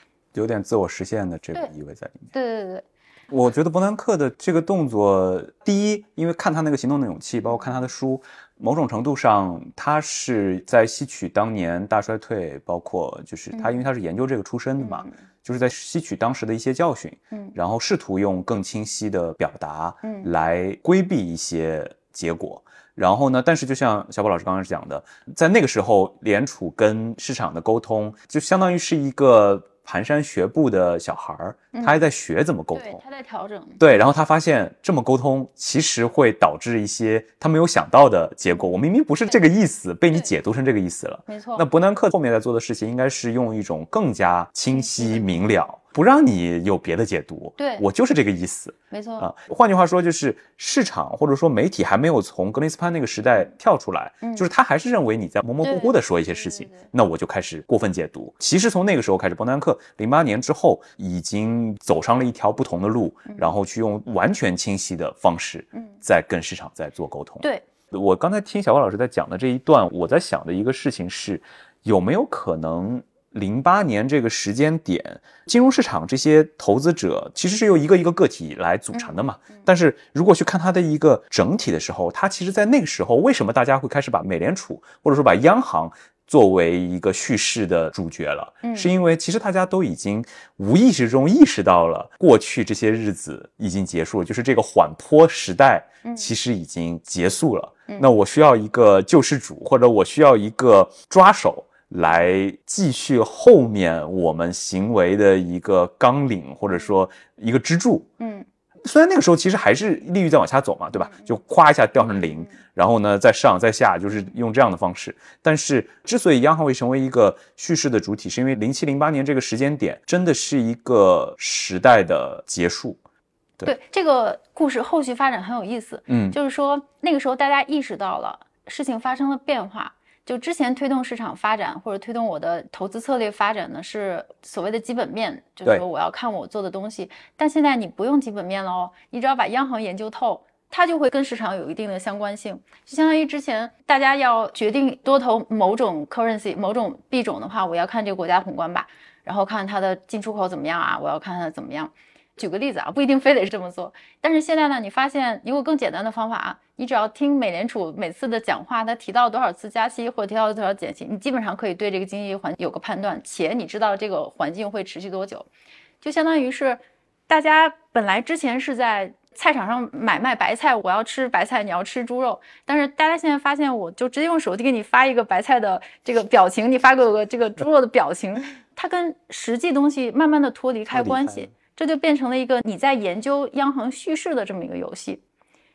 [SPEAKER 2] 有点自我实现的这个意味在里面。
[SPEAKER 1] 对对对，
[SPEAKER 2] 我觉得伯南克的这个动作，第一，因为看他那个行动的勇气，包括看他的书，某种程度上，他是在吸取当年大衰退，包括就是他，因为他是研究这个出身的嘛，就是在吸取当时的一些教训，嗯，然后试图用更清晰的表达，嗯，来规避一些结果。然后呢，但是就像小宝老师刚刚讲的，在那个时候，联储跟市场的沟通，就相当于是一个。蹒跚学步的小孩儿，他还在学怎么沟通，
[SPEAKER 1] 他在调整。
[SPEAKER 2] 对，然后他发现这么沟通其实会导致一些他没有想到的结果。我明明不是这个意思，被你解读成这个意思了。
[SPEAKER 1] 没错。
[SPEAKER 2] 那伯南克后面在做的事情，应该是用一种更加清晰明了。不让你有别的解读，
[SPEAKER 1] 对
[SPEAKER 2] 我就是这个意思，
[SPEAKER 1] 没错
[SPEAKER 2] 啊。换句话说，就是市场或者说媒体还没有从格林斯潘那个时代跳出来，就是他还是认为你在模模糊糊的说一些事情，那我就开始过分解读。其实从那个时候开始，伯南克零八年之后已经走上了一条不同的路，然后去用完全清晰的方式，嗯在跟市场在做沟通。
[SPEAKER 1] 对
[SPEAKER 2] 我刚才听小高老师在讲的这一段，我在想的一个事情是，有没有可能？零八年这个时间点，金融市场这些投资者其实是由一个一个个体来组成的嘛。但是如果去看它的一个整体的时候，它其实在那个时候，为什么大家会开始把美联储或者说把央行作为一个叙事的主角了？嗯，是因为其实大家都已经无意识中意识到了，过去这些日子已经结束了，就是这个缓坡时代其实已经结束了。那我需要一个救世主，或者我需要一个抓手。来继续后面我们行为的一个纲领，或者说一个支柱。嗯，虽然那个时候其实还是利率在往下走嘛，对吧？就咵一下掉成零，然后呢再上再下，就是用这样的方式。但是之所以央行会成为一个叙事的主体，是因为零七零八年这个时间点真的是一个时代的结束。
[SPEAKER 1] 对这个故事后续发展很有意思。嗯，就是说那个时候大家意识到了事情发生了变化。就之前推动市场发展或者推动我的投资策略发展呢，是所谓的基本面，就是说我要看我做的东西。但现在你不用基本面了哦，你只要把央行研究透，它就会跟市场有一定的相关性。就相当于之前大家要决定多投某种 currency、某种币种的话，我要看这个国家宏观吧，然后看它的进出口怎么样啊，我要看它怎么样。举个例子啊，不一定非得是这么做。但是现在呢，你发现有个更简单的方法啊，你只要听美联储每次的讲话，他提到多少次加息或者提到多少减息，你基本上可以对这个经济环境有个判断，且你知道这个环境会持续多久，就相当于是大家本来之前是在菜场上买卖白菜，我要吃白菜，你要吃猪肉，但是大家现在发现，我就直接用手机给你发一个白菜的这个表情，你发给我个这个猪肉的表情，它跟实际东西慢慢的脱离开关系。这就变成了一个你在研究央行叙事的这么一个游戏，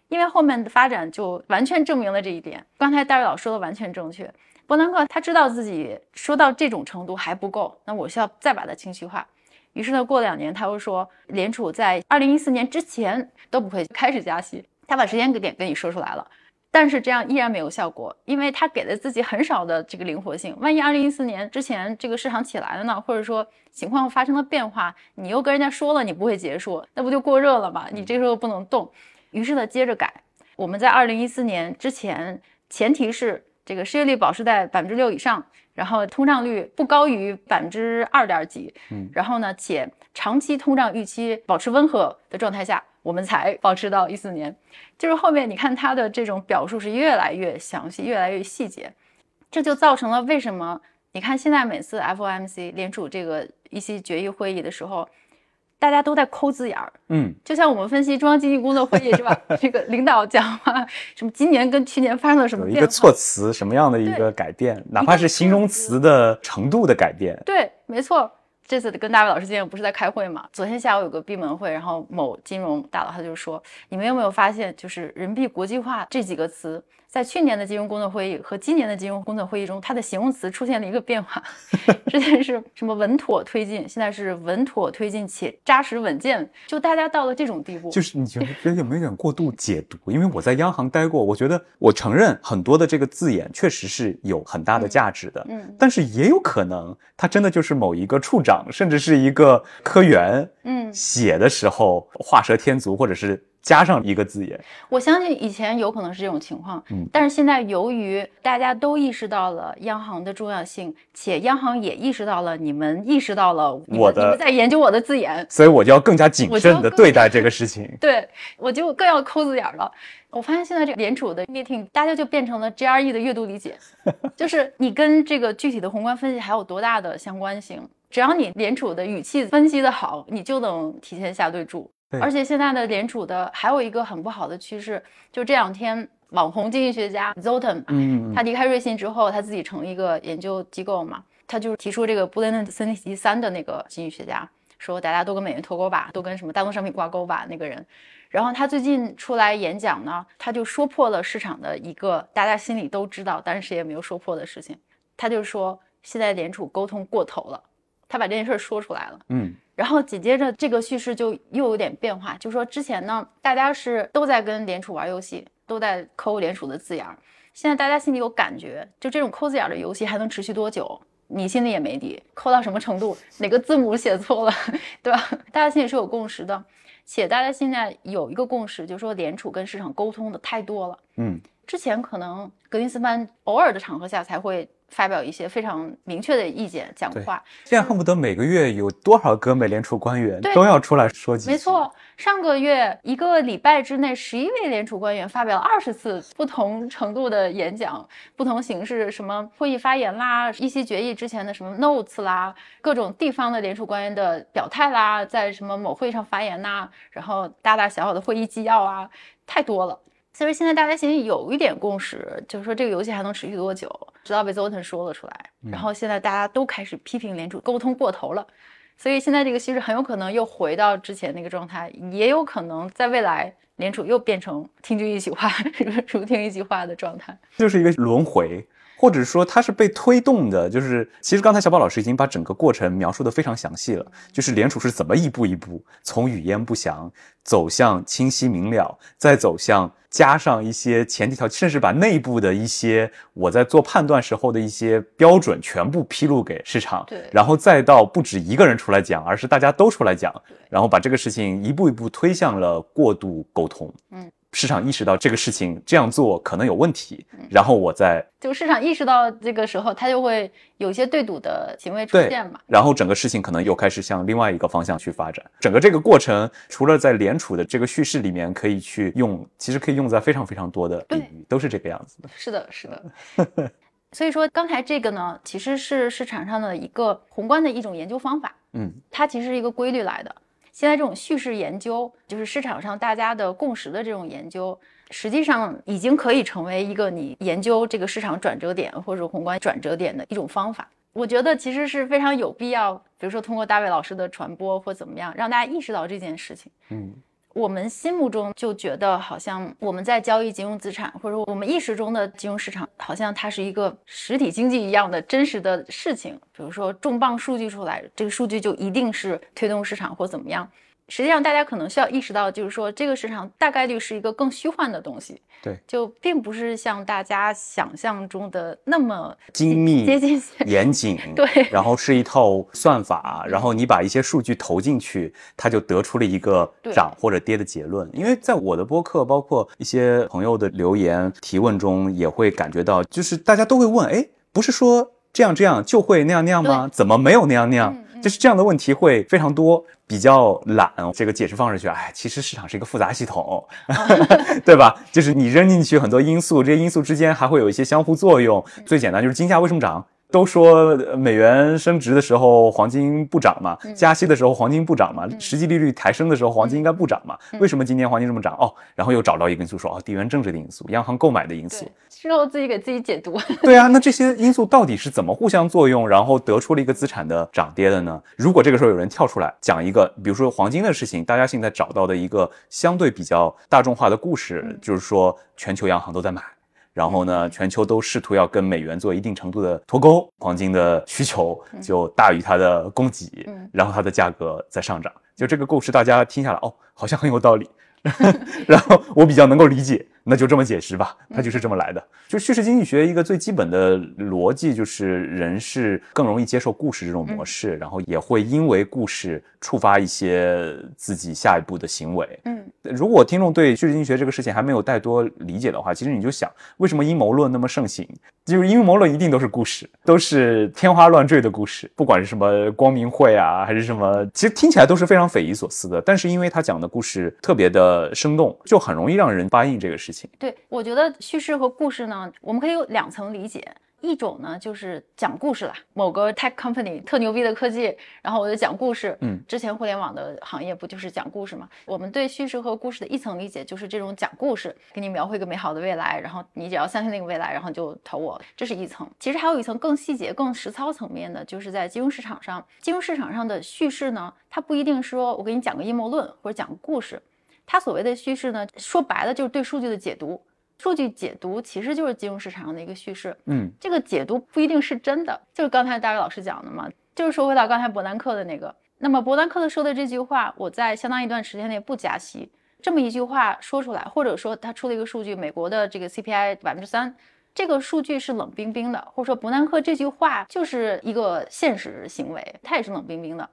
[SPEAKER 1] 因为后面的发展就完全证明了这一点。刚才大卫老师说的完全正确，伯南克他知道自己说到这种程度还不够，那我需要再把它清晰化。于是呢，过两年他又说，联储在二零一四年之前都不会开始加息，他把时间给点跟你说出来了。但是这样依然没有效果，因为他给了自己很少的这个灵活性。万一二零一四年之前这个市场起来了呢，或者说情况发生了变化，你又跟人家说了你不会结束，那不就过热了吗？你这时候不能动。于是呢，接着改。我们在二零一四年之前，前提是这个失业率保持在百分之六以上，然后通胀率不高于百分之二点几，嗯，然后呢，且长期通胀预期保持温和的状态下。我们才保持到一四年，就是后面你看他的这种表述是越来越详细，越来越细节，这就造成了为什么你看现在每次 FOMC 联储这个一些决议会议的时候，大家都在抠字眼儿，
[SPEAKER 2] 嗯，
[SPEAKER 1] 就像我们分析中央经济工作会议是吧？[LAUGHS] 这个领导讲话什么今年跟去年发生了什么变
[SPEAKER 2] 化？一个措辞什么样的一个改变，哪怕是形容词的程度的改变，
[SPEAKER 1] 对，没错。这次跟大卫老师见面不是在开会嘛？昨天下午有个闭门会，然后某金融大佬他就说：“你们有没有发现，就是人民币国际化这几个词？”在去年的金融工作会议和今年的金融工作会议中，它的形容词出现了一个变化。[LAUGHS] 之前是什么稳妥推进，现在是稳妥推进且扎实稳健。就大家到了这种地步，
[SPEAKER 2] 就是你觉得有没有点过度解读？因为我在央行待过，我觉得我承认很多的这个字眼确实是有很大的价值的。嗯，但是也有可能它真的就是某一个处长，甚至是一个科员，嗯，写的时候画蛇添足，或者是。加上一个字眼，
[SPEAKER 1] 我相信以前有可能是这种情况，嗯，但是现在由于大家都意识到了央行的重要性，且央行也意识到了你们意识到了我的你们在研究我的字眼，
[SPEAKER 2] 所以我就要更加谨慎的对待这个事情。[LAUGHS]
[SPEAKER 1] 对，我就更要抠字眼了。我发现现在这个联储的 meeting，大家就变成了 GRE 的阅读理解，[LAUGHS] 就是你跟这个具体的宏观分析还有多大的相关性？只要你联储的语气分析的好，你就能提前下对注。而且现在的联储的还有一个很不好的趋势，就这两天网红经济学家 Zoltan，嗯，他离开瑞信之后，他自己成立一个研究机构嘛，他就提出这个布雷顿森体三的那个经济学家，说大家都跟美元脱钩吧，都跟什么大宗商品挂钩吧，那个人。然后他最近出来演讲呢，他就说破了市场的一个大家心里都知道，但是谁也没有说破的事情，他就说现在联储沟通过头了，他把这件事说出来了，嗯。然后紧接着这个叙事就又有点变化，就说之前呢，大家是都在跟联储玩游戏，都在抠联储的字眼儿。现在大家心里有感觉，就这种抠字眼的游戏还能持续多久？你心里也没底，抠到什么程度？哪个字母写错了，[LAUGHS] 对吧？[LAUGHS] 大家心里是有共识的，且大家现在有一个共识，就是说联储跟市场沟通的太多了。嗯，之前可能格林斯潘偶尔的场合下才会。发表一些非常明确的意见，讲话。
[SPEAKER 2] 现在恨不得每个月有多少个美联储官员都要出来说几句。
[SPEAKER 1] 没错，上个月一个礼拜之内，十一位联储官员发表了二十次不同程度的演讲，不同形式，什么会议发言啦，一些决议之前的什么 notes 啦，各种地方的联储官员的表态啦，在什么某会上发言呐，然后大大小小的会议纪要啊，太多了。其实现在大家心里有一点共识，就是说这个游戏还能持续多久，直到被 Zoltan 说了出来。然后现在大家都开始批评联储沟通过头了，所以现在这个趋势很有可能又回到之前那个状态，也有可能在未来联储又变成听君一席话，[LAUGHS] 如听一席话的状态，
[SPEAKER 2] 就是一个轮回。或者说它是被推动的。就是其实刚才小宝老师已经把整个过程描述的非常详细了，就是联储是怎么一步一步从语焉不详走向清晰明了，再走向。加上一些前提条件，甚至把内部的一些我在做判断时候的一些标准全部披露给市场，
[SPEAKER 1] 对，
[SPEAKER 2] 然后再到不止一个人出来讲，而是大家都出来讲，然后把这个事情一步一步推向了过度沟通，嗯。市场意识到这个事情这样做可能有问题，然后我再
[SPEAKER 1] 就市场意识到这个时候，它就会有一些对赌的行为出现嘛。
[SPEAKER 2] 然后整个事情可能又开始向另外一个方向去发展。整个这个过程，除了在联储的这个叙事里面可以去用，其实可以用在非常非常多的领域，都是这个样子的。
[SPEAKER 1] 是的，是的。[LAUGHS] 所以说刚才这个呢，其实是市场上的一个宏观的一种研究方法。嗯，它其实是一个规律来的。现在这种叙事研究，就是市场上大家的共识的这种研究，实际上已经可以成为一个你研究这个市场转折点或者宏观转折点的一种方法。我觉得其实是非常有必要，比如说通过大卫老师的传播或怎么样，让大家意识到这件事情。嗯。我们心目中就觉得，好像我们在交易金融资产，或者说我们意识中的金融市场，好像它是一个实体经济一样的真实的事情。比如说重磅数据出来，这个数据就一定是推动市场或怎么样。实际上，大家可能需要意识到，就是说，这个市场大概率是一个更虚幻的东西，
[SPEAKER 2] 对，
[SPEAKER 1] 就并不是像大家想象中的那么
[SPEAKER 2] 精密、
[SPEAKER 1] 接近、
[SPEAKER 2] 严谨，[LAUGHS]
[SPEAKER 1] 对，
[SPEAKER 2] 然后是一套算法，然后你把一些数据投进去，它就得出了一个涨或者跌的结论。因为在我的播客，包括一些朋友的留言提问中，也会感觉到，就是大家都会问，哎，不是说这样这样就会那样那样吗？怎么没有那样那样？就是这样的问题会非常多。比较懒，这个解释方式去，哎，其实市场是一个复杂系统，[LAUGHS] 对吧？[LAUGHS] 就是你扔进去很多因素，这些因素之间还会有一些相互作用。最简单就是金价为什么涨？都说美元升值的时候黄金不涨嘛，加息的时候黄金不涨嘛，实际利率抬升的时候黄金应该不涨嘛？为什么今年黄金这么涨？哦，然后又找到一个因素说，哦，地缘政治的因素，央行购买的因素，
[SPEAKER 1] 事后自己给自己解读。[LAUGHS]
[SPEAKER 2] 对啊，那这些因素到底是怎么互相作用，然后得出了一个资产的涨跌的呢？如果这个时候有人跳出来讲一个，比如说黄金的事情，大家现在找到的一个相对比较大众化的故事，就是说全球央行都在买。然后呢，全球都试图要跟美元做一定程度的脱钩，黄金的需求就大于它的供给，然后它的价格在上涨。就这个故事，大家听下来，哦，好像很有道理。[LAUGHS] 然后我比较能够理解，那就这么解释吧，它就是这么来的。就叙事经济学一个最基本的逻辑，就是人是更容易接受故事这种模式，然后也会因为故事触发一些自己下一步的行为。嗯，如果听众对叙事经济学这个事情还没有太多理解的话，其实你就想，为什么阴谋论那么盛行？就是阴谋论一定都是故事，都是天花乱坠的故事，不管是什么光明会啊，还是什么，其实听起来都是非常匪夷所思的。但是因为他讲的故事特别的生动，就很容易让人答应这个事情。
[SPEAKER 1] 对，我觉得叙事和故事呢，我们可以有两层理解。一种呢，就是讲故事啦，某个 tech company 特牛逼的科技，然后我就讲故事。嗯，之前互联网的行业不就是讲故事吗？我们对叙事和故事的一层理解就是这种讲故事，给你描绘一个美好的未来，然后你只要相信那个未来，然后就投我，这是一层。其实还有一层更细节、更实操层面的，就是在金融市场上，金融市场上的叙事呢，它不一定说我给你讲个阴谋论或者讲个故事，它所谓的叙事呢，说白了就是对数据的解读。数据解读其实就是金融市场上的一个叙事，嗯，这个解读不一定是真的，就是刚才大卫老师讲的嘛，就是说回到刚才伯南克的那个，那么伯南克的说的这句话，我在相当一段时间内不加息，这么一句话说出来，或者说他出了一个数据，美国的这个 CPI 百分之三，这个数据是冷冰冰的，或者说伯南克这句话就是一个现实行为，它也是冷冰冰的。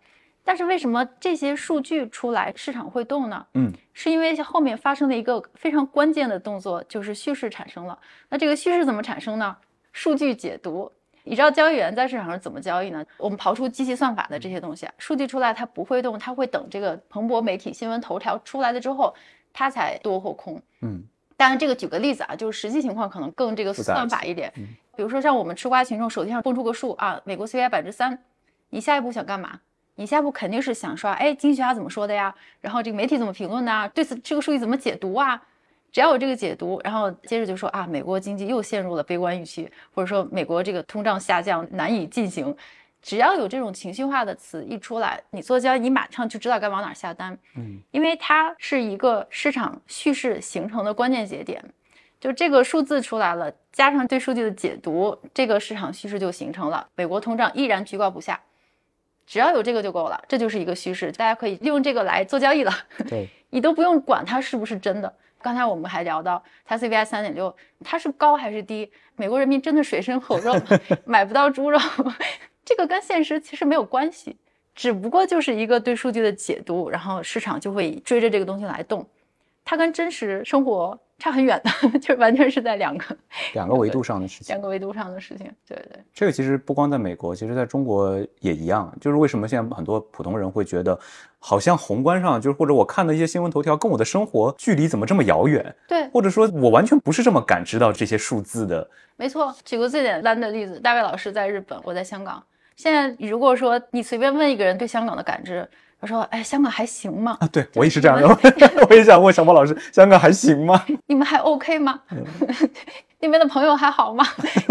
[SPEAKER 1] 但是为什么这些数据出来市场会动呢？嗯，是因为后面发生了一个非常关键的动作，就是叙事产生了。那这个叙事怎么产生呢？数据解读。你知道交易员在市场上怎么交易呢？我们刨出机器算法的这些东西，数据出来它不会动，它会等这个彭博媒体新闻头条出来了之后，它才多或空。嗯，当然这个举个例子啊，就是实际情况可能更这个算法一点。比如说像我们吃瓜群众手机上蹦出个数啊，美国 CPI 百分之三，你下一步想干嘛？你下一步肯定是想说，哎，经济学家怎么说的呀？然后这个媒体怎么评论的？对此这个数据怎么解读啊？只要有这个解读，然后接着就说啊，美国经济又陷入了悲观预期，或者说美国这个通胀下降难以进行。只要有这种情绪化的词一出来，你做交易你马上就知道该往哪下单。嗯，因为它是一个市场叙事形成的关键节点。就这个数字出来了，加上对数据的解读，这个市场叙事就形成了。美国通胀依然居高不下，只要有这个就够了，这就是一个趋势，大家可以利用这个来做交易了。
[SPEAKER 2] 对，[LAUGHS]
[SPEAKER 1] 你都不用管它是不是真的。刚才我们还聊到它 CPI 三点六，它是高还是低？美国人民真的水深火热，[LAUGHS] 买不到猪肉，这个跟现实其实没有关系，只不过就是一个对数据的解读，然后市场就会追着这个东西来动，它跟真实生活。差很远的，[LAUGHS] 就完全是在两个
[SPEAKER 2] 两个维度上的事情，
[SPEAKER 1] 两个维度上的事情。对对，
[SPEAKER 2] 这个其实不光在美国，其实在中国也一样。就是为什么现在很多普通人会觉得，好像宏观上，就是或者我看的一些新闻头条，跟我的生活距离怎么这么遥远？
[SPEAKER 1] 对，
[SPEAKER 2] 或者说我完全不是这么感知到这些数字的。
[SPEAKER 1] 没错，举个最简单的例子，大卫老师在日本，我在香港。现在如果说你随便问一个人对香港的感知。他说：“哎，香港还行吗？
[SPEAKER 2] 啊，对我也是这样的。[LAUGHS] 我也想问小波老师，香港还行吗？[LAUGHS]
[SPEAKER 1] 你们还 OK 吗？[LAUGHS] 那边的朋友还好吗？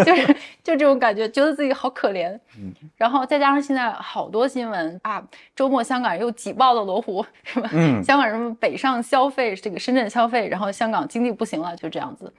[SPEAKER 1] 就是就这种感觉，觉得自己好可怜。嗯，然后再加上现在好多新闻啊，周末香港人又挤爆了罗湖，是吧？嗯，香港人们北上消费，这个深圳消费，然后香港经济不行了，就这样子。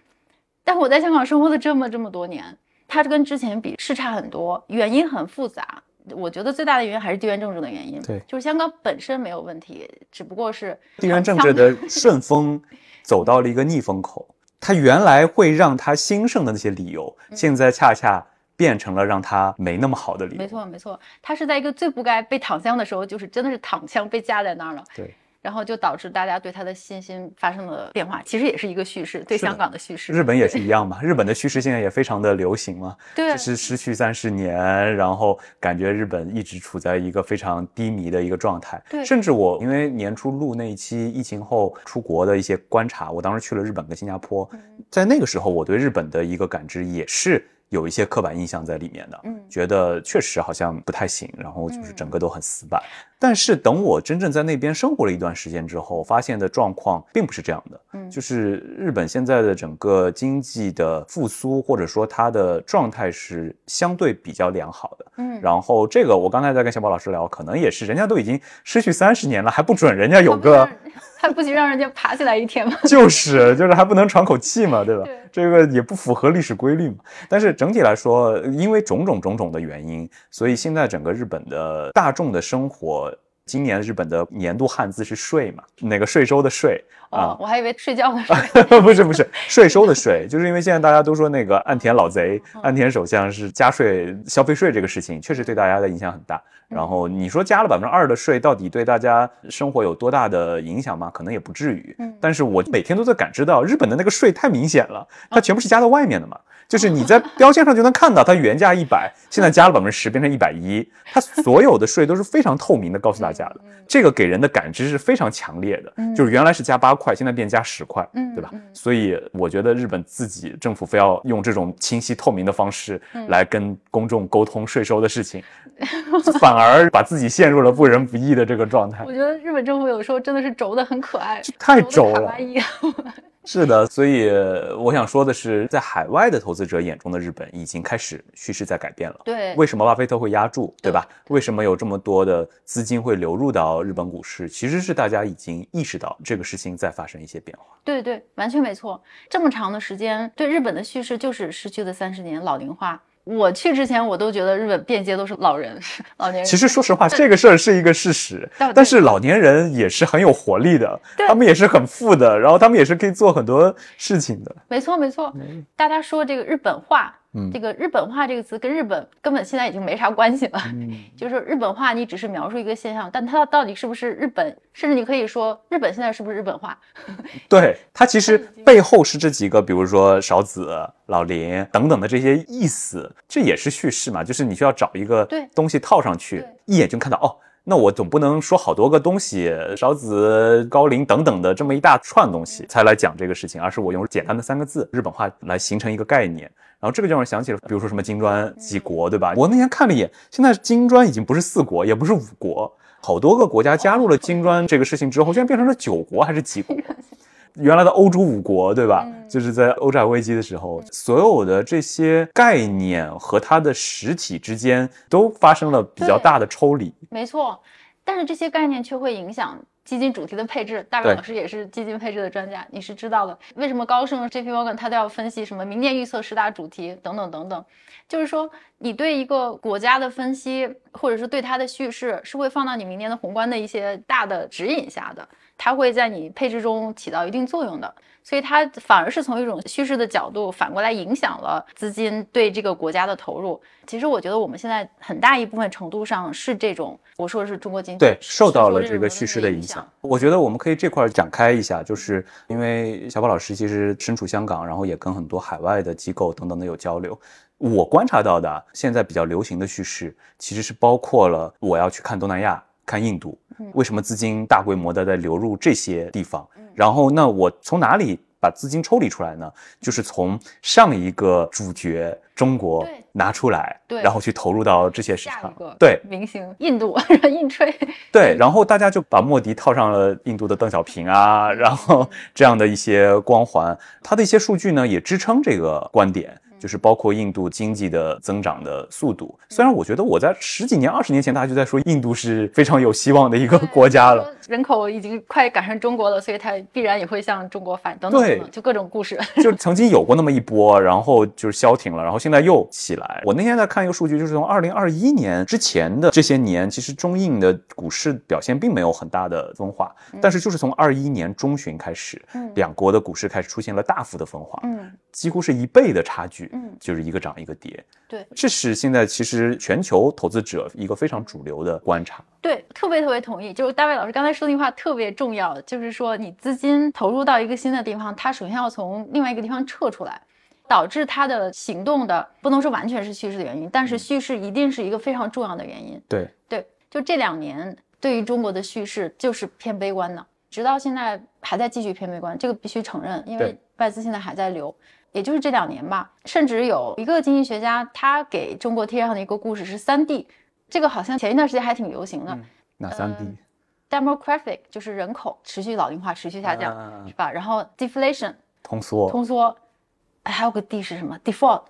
[SPEAKER 1] 但我在香港生活了这么这么多年，它跟之前比是差很多，原因很复杂。”我觉得最大的原因还是地缘政治的原因。
[SPEAKER 2] 对，
[SPEAKER 1] 就是香港本身没有问题，只不过是
[SPEAKER 2] 地缘政治的 [LAUGHS] 顺风走到了一个逆风口。它原来会让它兴盛的那些理由，现在恰恰变成了让它没那么好的理由。
[SPEAKER 1] 没错，没错，它是在一个最不该被躺枪的时候，就是真的是躺枪被架在那儿了。
[SPEAKER 2] 对。
[SPEAKER 1] 然后就导致大家对他的信心发生了变化，其实也是一个叙事，对香港的叙事。
[SPEAKER 2] 日本也是一样嘛，日本的叙事现在也非常的流行嘛。[LAUGHS]
[SPEAKER 1] 对，
[SPEAKER 2] 就是失去三十年，然后感觉日本一直处在一个非常低迷的一个状态。
[SPEAKER 1] 对，
[SPEAKER 2] 甚至我因为年初录那一期疫情后出国的一些观察，我当时去了日本跟新加坡，在那个时候我对日本的一个感知也是。有一些刻板印象在里面的，嗯，觉得确实好像不太行，然后就是整个都很死板。但是等我真正在那边生活了一段时间之后，发现的状况并不是这样的，嗯，就是日本现在的整个经济的复苏，或者说它的状态是相对比较良好的，嗯。然后这个我刚才在跟小宝老师聊，可能也是人家都已经失去三十年了，还不准人家有 [LAUGHS] 个。[LAUGHS]
[SPEAKER 1] 还不许，让人家爬起来一天吗？[LAUGHS]
[SPEAKER 2] 就是就是还不能喘口气嘛，对吧？这个也不符合历史规律嘛。但是整体来说，因为种种种种的原因，所以现在整个日本的大众的生活。今年日本的年度汉字是税嘛？那个税收的税
[SPEAKER 1] 啊，我还以为睡觉的睡，[LAUGHS]
[SPEAKER 2] 不是不是税收的税，就是因为现在大家都说那个岸田老贼，岸田首相是加税消费税这个事情，确实对大家的影响很大。然后你说加了百分之二的税，到底对大家生活有多大的影响吗？可能也不至于。嗯，但是我每天都在感知到日本的那个税太明显了，它全部是加在外面的嘛。就是你在 [LAUGHS] 标签上就能看到，它原价一百，现在加了百分之十，变成一百一。[LAUGHS] 它所有的税都是非常透明的，告诉大家的。这个给人的感知是非常强烈的，就是原来是加八块，现在变加十块，嗯对吧？所以我觉得日本自己政府非要用这种清晰透明的方式来跟公众沟通税收的事情，[LAUGHS] 反而把自己陷入了不仁不义的这个状态。
[SPEAKER 1] 我觉得日本政府有时候真的是轴的很可爱，
[SPEAKER 2] 太轴了。是的，所以我想说的是，在海外的投资者眼中的日本已经开始趋势在改变了。
[SPEAKER 1] 对，
[SPEAKER 2] 为什么巴菲特会压住，对吧？为什么有这么多的资金会流入到日本股市？其实是大家已经意识到这个事情在发生一些变化。
[SPEAKER 1] 对对，完全没错。这么长的时间，对日本的叙事就是失去的三十年老龄化。我去之前，我都觉得日本遍街都是老人、老年人。
[SPEAKER 2] 其实说实话，这个事儿是一个事实，但是老年人也是很有活力的，他们也是很富的，然后他们也是可以做很多事情的。
[SPEAKER 1] 没错，没错。大家说这个日本话。这个日本化这个词跟日本根本现在已经没啥关系了，[LAUGHS] 就是日本化，你只是描述一个现象，但它到底是不是日本，甚至你可以说日本现在是不是日本化？
[SPEAKER 2] 对，[LAUGHS] 它其实背后是这几个，比如说少子、老林等等的这些意思，这也是叙事嘛，就是你需要找一个东西套上去，一眼就看到哦。那我总不能说好多个东西，少子高龄等等的这么一大串东西才来讲这个事情，而是我用简单的三个字日本化来形成一个概念。然后这个就让我想起了，比如说什么金砖几国，对吧？我那天看了一眼，现在金砖已经不是四国，也不是五国，好多个国家加入了金砖这个事情之后，现在变成了九国还是几国？[LAUGHS] 原来的欧洲五国，对吧？就是在欧债危机的时候，所有的这些概念和它的实体之间都发生了比较大的抽离。
[SPEAKER 1] 没错，但是这些概念却会影响基金主题的配置，大卫老师也是基金配置的专家，你是知道的。为什么高盛、JP Morgan 他都要分析什么明年预测十大主题等等等等？就是说，你对一个国家的分析，或者是对它的叙事，是会放到你明年的宏观的一些大的指引下的，它会在你配置中起到一定作用的。所以它反而是从一种叙事的角度反过来影响了资金对这个国家的投入。其实我觉得我们现在很大一部分程度上是这种，我说的是中国经济
[SPEAKER 2] 对受到了这个叙事
[SPEAKER 1] 的
[SPEAKER 2] 影响。我觉得我们可以这块展开一下，就是因为小宝老师其实身处香港，然后也跟很多海外的机构等等的有交流。我观察到的现在比较流行的叙事，其实是包括了我要去看东南亚、看印度，为什么资金大规模的在流入这些地方？然后，那我从哪里把资金抽离出来呢？就是从上一个主角中国拿出来，
[SPEAKER 1] 对，
[SPEAKER 2] 然后去投入到这些市场。
[SPEAKER 1] 对，明星印度印吹。
[SPEAKER 2] 对，然后大家就把莫迪套上了印度的邓小平啊，然后这样的一些光环，他的一些数据呢也支撑这个观点。就是包括印度经济的增长的速度，虽然我觉得我在十几年、二十年前，大家就在说印度是非常有希望的一个国家了，
[SPEAKER 1] 人口已经快赶上中国了，所以它必然也会向中国反等等等等，就各种故事。
[SPEAKER 2] 就曾经有过那么一波，然后就是消停了，然后现在又起来。我那天在看一个数据，就是从二零二一年之前的这些年，其实中印的股市表现并没有很大的分化，但是就是从二一年中旬开始，两国的股市开始出现了大幅的分化，嗯，几乎是一倍的差距。嗯，就是一个涨一个跌，
[SPEAKER 1] 对，
[SPEAKER 2] 这是现在其实全球投资者一个非常主流的观察。
[SPEAKER 1] 对，特别特别同意。就是大卫老师刚才说那句话特别重要，就是说你资金投入到一个新的地方，它首先要从另外一个地方撤出来，导致它的行动的不能说完全是叙事的原因，但是叙事一定是一个非常重要的原因。
[SPEAKER 2] 对
[SPEAKER 1] 对，就这两年对于中国的叙事就是偏悲观的，直到现在还在继续偏悲观，这个必须承认，因为外资现在还在流。也就是这两年吧，甚至有一个经济学家，他给中国贴上的一个故事是三 D，这个好像前一段时间还挺流行的。
[SPEAKER 2] 哪三
[SPEAKER 1] D？Demographic 就是人口持续老龄化、持续下降，是吧？然后 Deflation
[SPEAKER 2] 通缩，
[SPEAKER 1] 通缩，还有个 D 是什么？Default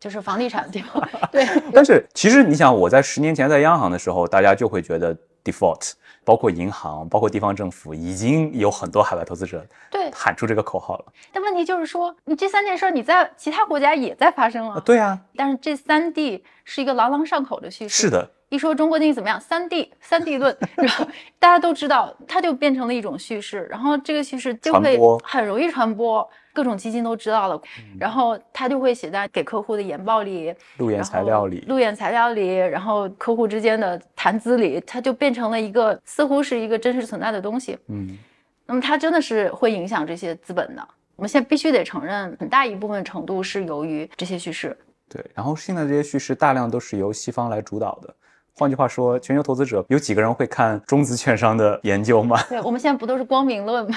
[SPEAKER 1] 就是房地产 default。[LAUGHS] 对。
[SPEAKER 2] 但是其实你想，我在十年前在央行的时候，大家就会觉得 Default。包括银行，包括地方政府，已经有很多海外投资者
[SPEAKER 1] 对
[SPEAKER 2] 喊出这个口号了。
[SPEAKER 1] 但问题就是说，你这三件事你在其他国家也在发生了。
[SPEAKER 2] 对啊。
[SPEAKER 1] 但是这三地是一个朗朗上口的叙事。
[SPEAKER 2] 是的。
[SPEAKER 1] 一说中国经济怎么样，三 D 三 D 论，然后大家都知道，它就变成了一种叙事，然后这个叙事就会很容易传播。各种基金都知道了，然后它就会写在给客户的研报里、
[SPEAKER 2] 路演材料里、
[SPEAKER 1] 路演材料里，然后客户之间的谈资里，它就变成了一个似乎是一个真实存在的东西。嗯，那么它真的是会影响这些资本的。我们现在必须得承认，很大一部分程度是由于这些叙事。
[SPEAKER 2] 对，然后现在这些叙事大量都是由西方来主导的。换句话说，全球投资者有几个人会看中资券商的研究吗？
[SPEAKER 1] 对，我们现在不都是光明论吗？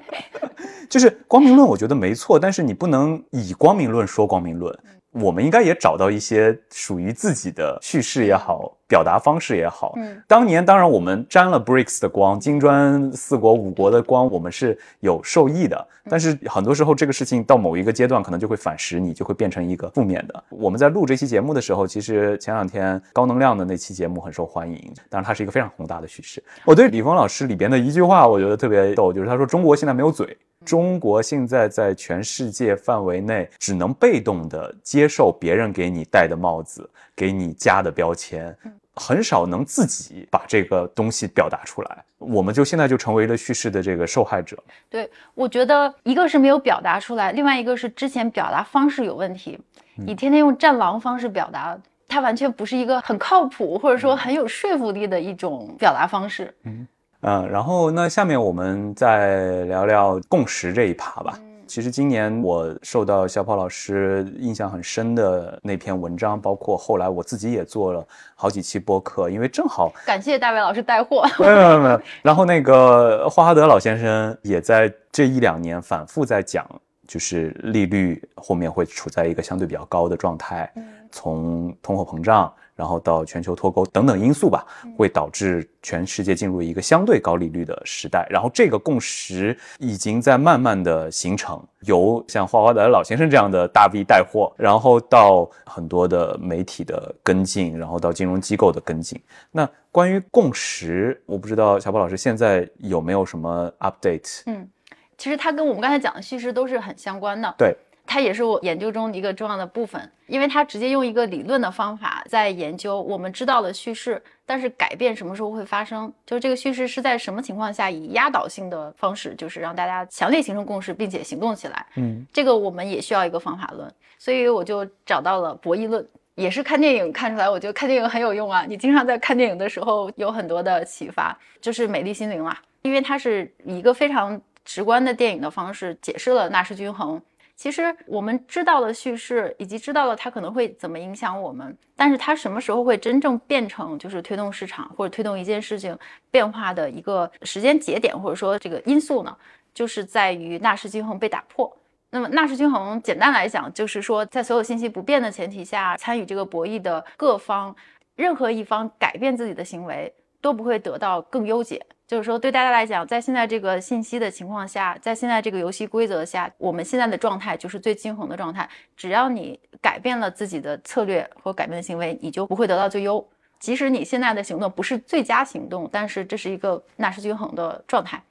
[SPEAKER 1] [LAUGHS]
[SPEAKER 2] 就是光明论，我觉得没错，但是你不能以光明论说光明论。我们应该也找到一些属于自己的叙事也好，表达方式也好。嗯，当年当然我们沾了 BRICS 的光，金砖四国五国的光，我们是有受益的。但是很多时候这个事情到某一个阶段，可能就会反噬你，就会变成一个负面的。我们在录这期节目的时候，其实前两天高能量的那期节目很受欢迎，当然它是一个非常宏大的叙事。我对李峰老师里边的一句话，我觉得特别逗，就是他说中国现在没有嘴。中国现在在全世界范围内只能被动的接受别人给你戴的帽子，给你加的标签，很少能自己把这个东西表达出来。我们就现在就成为了叙事的这个受害者。
[SPEAKER 1] 对，我觉得一个是没有表达出来，另外一个是之前表达方式有问题。你天天用战狼方式表达，它完全不是一个很靠谱或者说很有说服力的一种表达方式。嗯。
[SPEAKER 2] 嗯，然后那下面我们再聊聊共识这一趴吧。其实今年我受到小跑老师印象很深的那篇文章，包括后来我自己也做了好几期播客，因为正好
[SPEAKER 1] 感谢大卫老师带货。
[SPEAKER 2] 没有没有没有。然后那个霍华德老先生也在这一两年反复在讲，就是利率后面会处在一个相对比较高的状态。从通货膨胀。然后到全球脱钩等等因素吧，会导致全世界进入一个相对高利率的时代。然后这个共识已经在慢慢的形成，由像花花的老先生这样的大 V 带货，然后到很多的媒体的跟进，然后到金融机构的跟进。那关于共识，我不知道小宝老师现在有没有什么 update？
[SPEAKER 1] 嗯，其实它跟我们刚才讲的叙事都是很相关的。
[SPEAKER 2] 对。
[SPEAKER 1] 它也是我研究中一个重要的部分，因为它直接用一个理论的方法在研究我们知道的叙事，但是改变什么时候会发生？就是这个叙事是在什么情况下以压倒性的方式，就是让大家强烈形成共识，并且行动起来。嗯，这个我们也需要一个方法论，所以我就找到了博弈论，也是看电影看出来，我觉得看电影很有用啊。你经常在看电影的时候有很多的启发，就是《美丽心灵》啊，因为它是以一个非常直观的电影的方式解释了纳什均衡。其实我们知道了叙事，以及知道了它可能会怎么影响我们，但是它什么时候会真正变成就是推动市场或者推动一件事情变化的一个时间节点，或者说这个因素呢？就是在于纳什均衡被打破。那么纳什均衡简单来讲，就是说在所有信息不变的前提下，参与这个博弈的各方，任何一方改变自己的行为都不会得到更优解。就是说，对大家来讲，在现在这个信息的情况下，在现在这个游戏规则下，我们现在的状态就是最均衡的状态。只要你改变了自己的策略或改变行为，你就不会得到最优。即使你现在的行动不是最佳行动，但是这是一个纳什均衡的状态。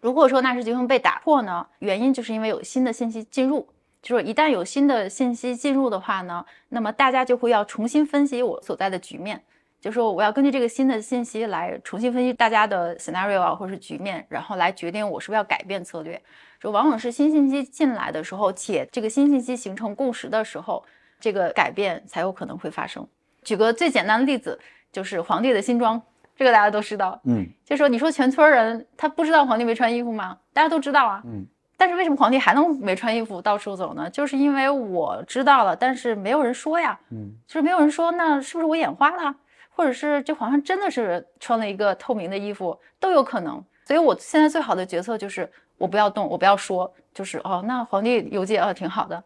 [SPEAKER 1] 如果说纳什均衡被打破呢，原因就是因为有新的信息进入。就是一旦有新的信息进入的话呢，那么大家就会要重新分析我所在的局面。就说我要根据这个新的信息来重新分析大家的 scenario 啊，或者是局面，然后来决定我是不是要改变策略。就往往是新信息进来的时候，且这个新信息形成共识的时候，这个改变才有可能会发生。举个最简单的例子，就是皇帝的新装，这个大家都知道。嗯，就说你说全村人他不知道皇帝没穿衣服吗？大家都知道啊。嗯，但是为什么皇帝还能没穿衣服到处走呢？就是因为我知道了，但是没有人说呀。嗯，就是没有人说，那是不是我眼花了？或者是这皇上真的是穿了一个透明的衣服都有可能，所以我现在最好的决策就是我不要动，我不要说，就是哦，那皇帝游街啊挺好的，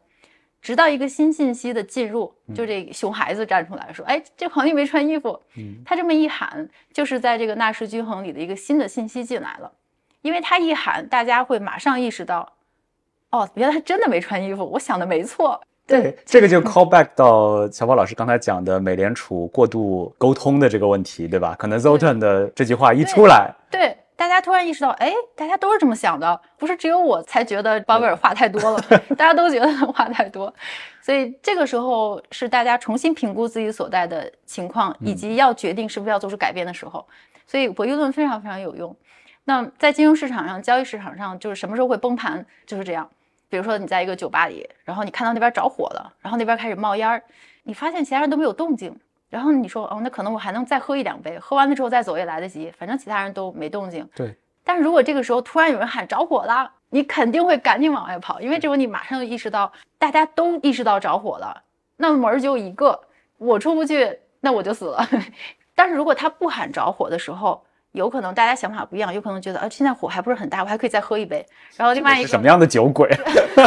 [SPEAKER 1] 直到一个新信息的进入，就这熊孩子站出来说，哎，这皇帝没穿衣服，他这么一喊，就是在这个纳什均衡里的一个新的信息进来了，因为他一喊，大家会马上意识到，哦，原来他真的没穿衣服，我想的没错。
[SPEAKER 2] 对，这个就 call back 到小宝老师刚才讲的美联储过度沟通的这个问题，对吧？可能 Zoltan 的这句话一出来，
[SPEAKER 1] 对大家突然意识到，哎，大家都是这么想的，不是只有我才觉得鲍威尔话太多了，大家都觉得话太多，所以这个时候是大家重新评估自己所在的情况，以及要决定是不是要做出改变的时候，所以博弈论非常非常有用。那在金融市场上、交易市场上，就是什么时候会崩盘，就是这样。比如说你在一个酒吧里，然后你看到那边着火了，然后那边开始冒烟儿，你发现其他人都没有动静，然后你说哦，那可能我还能再喝一两杯，喝完了之后再走也来得及，反正其他人都没动静。
[SPEAKER 2] 对。
[SPEAKER 1] 但是如果这个时候突然有人喊着火了，你肯定会赶紧往外跑，因为这时候你马上就意识到大家都意识到着火了，那门儿就一个，我出不去，那我就死了。[LAUGHS] 但是如果他不喊着火的时候，有可能大家想法不一样，有可能觉得啊，现在火还不是很大，我还可以再喝一杯。然后另外一个
[SPEAKER 2] 什么样的酒鬼？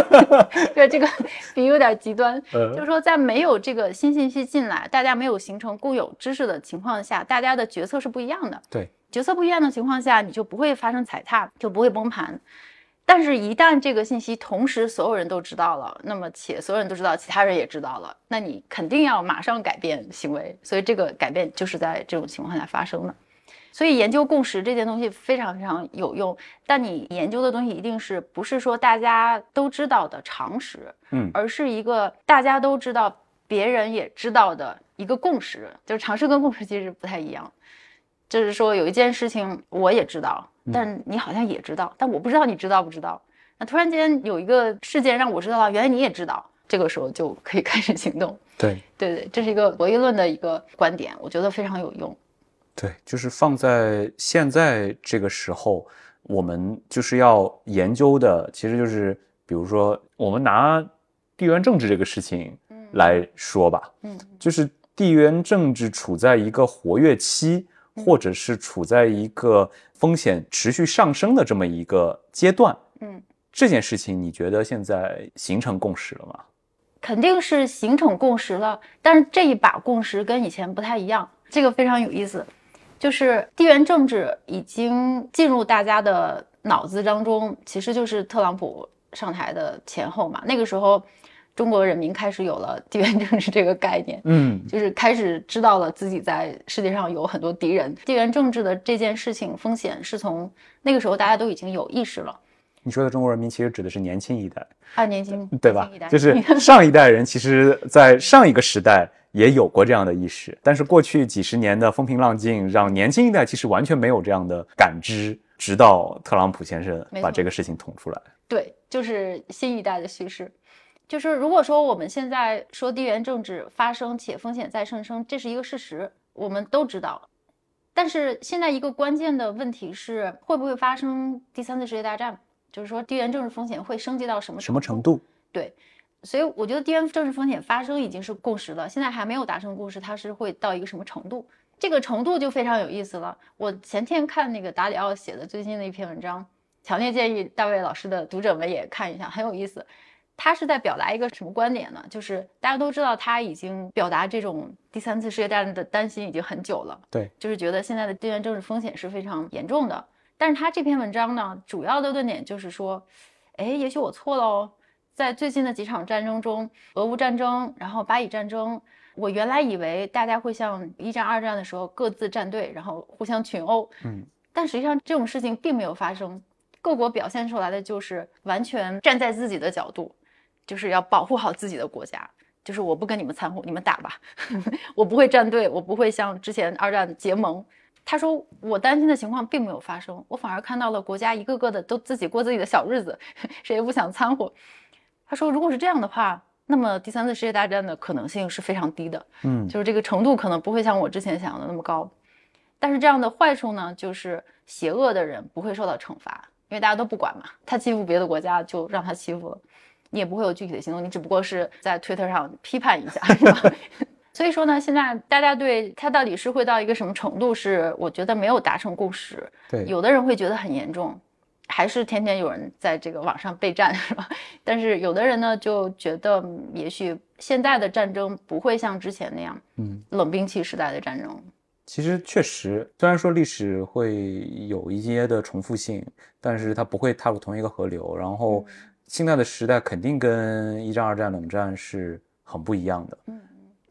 [SPEAKER 2] [LAUGHS]
[SPEAKER 1] 对这个比喻有点极端，就是说在没有这个新信息进来，大家没有形成共有知识的情况下，大家的决策是不一样的。
[SPEAKER 2] 对，
[SPEAKER 1] 决策不一样的情况下，你就不会发生踩踏，就不会崩盘。但是，一旦这个信息同时所有人都知道了，那么且所有人都知道，其他人也知道了，那你肯定要马上改变行为。所以，这个改变就是在这种情况下发生的。所以研究共识这件东西非常非常有用，但你研究的东西一定是不是说大家都知道的常识，嗯，而是一个大家都知道、别人也知道的一个共识。就是常识跟共识其实不太一样，就是说有一件事情我也知道，但你好像也知道，但我不知道你知道不知道。那突然间有一个事件让我知道了，原来你也知道，这个时候就可以开始行动。
[SPEAKER 2] 对
[SPEAKER 1] 对对，这是一个博弈论的一个观点，我觉得非常有用。
[SPEAKER 2] 对，就是放在现在这个时候，我们就是要研究的，其实就是，比如说，我们拿地缘政治这个事情来说吧，嗯，就是地缘政治处在一个活跃期，或者是处在一个风险持续上升的这么一个阶段，嗯，这件事情你觉得现在形成共识了吗？
[SPEAKER 1] 肯定是形成共识了，但是这一把共识跟以前不太一样，这个非常有意思，就是地缘政治已经进入大家的脑子当中，其实就是特朗普上台的前后嘛，那个时候。中国人民开始有了地缘政治这个概念，
[SPEAKER 2] 嗯，[LAUGHS]
[SPEAKER 1] 就是开始知道了自己在世界上有很多敌人。地缘政治的这件事情风险是从那个时候大家都已经有意识了。
[SPEAKER 2] 你说的中国人民其实指的是年轻一代，
[SPEAKER 1] 啊，年轻
[SPEAKER 2] 对吧？就是 [LAUGHS] 上一代人，其实在上一个时代也有过这样的意识，但是过去几十年的风平浪静，让年轻一代其实完全没有这样的感知，直到特朗普先生把这个事情捅出来。
[SPEAKER 1] 对，就是新一代的叙事。就是如果说我们现在说地缘政治发生且风险在上升，这是一个事实，我们都知道。但是现在一个关键的问题是，会不会发生第三次世界大战？就是说地缘政治风险会升级到什么
[SPEAKER 2] 什么程度？
[SPEAKER 1] 对，所以我觉得地缘政治风险发生已经是共识了，现在还没有达成共识，它是会到一个什么程度？这个程度就非常有意思了。我前天看那个达里奥写的最新的一篇文章，强烈建议大卫老师的读者们也看一下，很有意思。他是在表达一个什么观点呢？就是大家都知道，他已经表达这种第三次世界大战的担心已经很久了。
[SPEAKER 2] 对，
[SPEAKER 1] 就是觉得现在的地缘政治风险是非常严重的。但是他这篇文章呢，主要的论点就是说，哎，也许我错了哦。在最近的几场战争中，俄乌战争，然后巴以战争，我原来以为大家会像一战、二战的时候各自站队，然后互相群殴。
[SPEAKER 2] 嗯，
[SPEAKER 1] 但实际上这种事情并没有发生，各国表现出来的就是完全站在自己的角度。就是要保护好自己的国家，就是我不跟你们掺和，你们打吧，[LAUGHS] 我不会站队，我不会像之前二战结盟。他说我担心的情况并没有发生，我反而看到了国家一个个的都自己过自己的小日子，[LAUGHS] 谁也不想掺和。他说如果是这样的话，那么第三次世界大战的可能性是非常低的，
[SPEAKER 2] 嗯，
[SPEAKER 1] 就是这个程度可能不会像我之前想的那么高。但是这样的坏处呢，就是邪恶的人不会受到惩罚，因为大家都不管嘛，他欺负别的国家就让他欺负了。你也不会有具体的行动，你只不过是在推特上批判一下，是吧？[LAUGHS] 所以说呢，现在大家对他到底是会到一个什么程度，是我觉得没有达成共识。
[SPEAKER 2] 对，
[SPEAKER 1] 有的人会觉得很严重，还是天天有人在这个网上备战，是吧？但是有的人呢，就觉得也许现在的战争不会像之前那样，
[SPEAKER 2] 嗯，
[SPEAKER 1] 冷兵器时代的战争。
[SPEAKER 2] 其实确实，虽然说历史会有一些的重复性，但是它不会踏入同一个河流，然后。现在的时代肯定跟一战、二战、冷战是很不一样的。
[SPEAKER 1] 嗯。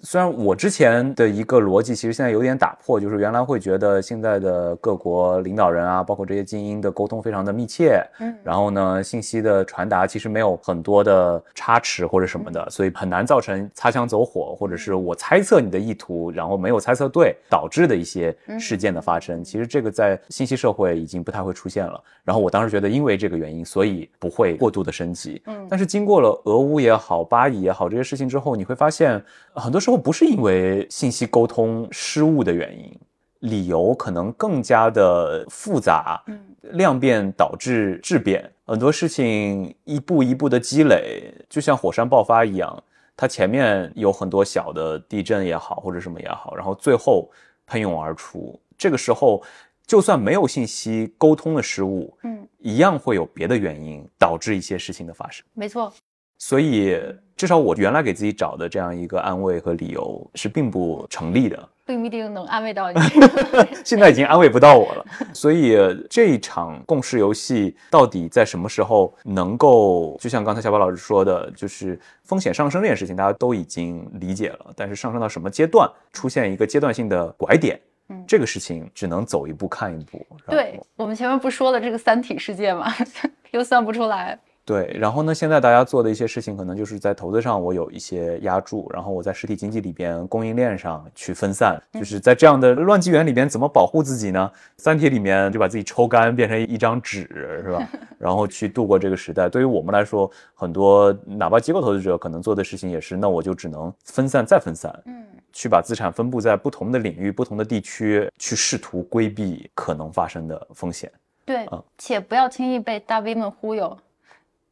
[SPEAKER 2] 虽然我之前的一个逻辑其实现在有点打破，就是原来会觉得现在的各国领导人啊，包括这些精英的沟通非常的密切，
[SPEAKER 1] 嗯，
[SPEAKER 2] 然后呢，信息的传达其实没有很多的差池或者什么的，所以很难造成擦枪走火，或者是我猜测你的意图，然后没有猜测对导致的一些事件的发生。其实这个在信息社会已经不太会出现了。然后我当时觉得，因为这个原因，所以不会过度的升级。
[SPEAKER 1] 嗯，
[SPEAKER 2] 但是经过了俄乌也好，巴以也好这些事情之后，你会发现很多时。最后不是因为信息沟通失误的原因，理由可能更加的复杂，
[SPEAKER 1] 嗯，
[SPEAKER 2] 量变导致质变，很多事情一步一步的积累，就像火山爆发一样，它前面有很多小的地震也好，或者什么也好，然后最后喷涌而出。这个时候，就算没有信息沟通的失误，
[SPEAKER 1] 嗯，
[SPEAKER 2] 一样会有别的原因导致一些事情的发生。
[SPEAKER 1] 没错。
[SPEAKER 2] 所以，至少我原来给自己找的这样一个安慰和理由是并不成立的，
[SPEAKER 1] 并不一定能安慰到你。[LAUGHS]
[SPEAKER 2] 现在已经安慰不到我了。所以，这一场共识游戏到底在什么时候能够，就像刚才小宝老师说的，就是风险上升这件事情，大家都已经理解了。但是上升到什么阶段，出现一个阶段性的拐点，
[SPEAKER 1] 嗯，
[SPEAKER 2] 这个事情只能走一步看一步。
[SPEAKER 1] 对我们前面不说了这个三体世界吗？[LAUGHS] 又算不出来。
[SPEAKER 2] 对，然后呢？现在大家做的一些事情，可能就是在投资上我有一些压注，然后我在实体经济里边供应链上去分散，就是在这样的乱纪元里边怎么保护自己呢？三体里面就把自己抽干，变成一张纸，是吧？[LAUGHS] 然后去度过这个时代。对于我们来说，很多哪怕机构投资者可能做的事情也是，那我就只能分散再分散，
[SPEAKER 1] 嗯，
[SPEAKER 2] 去把资产分布在不同的领域、不同的地区，去试图规避可能发生的风险。
[SPEAKER 1] 对，且不要轻易被大 V 们忽悠。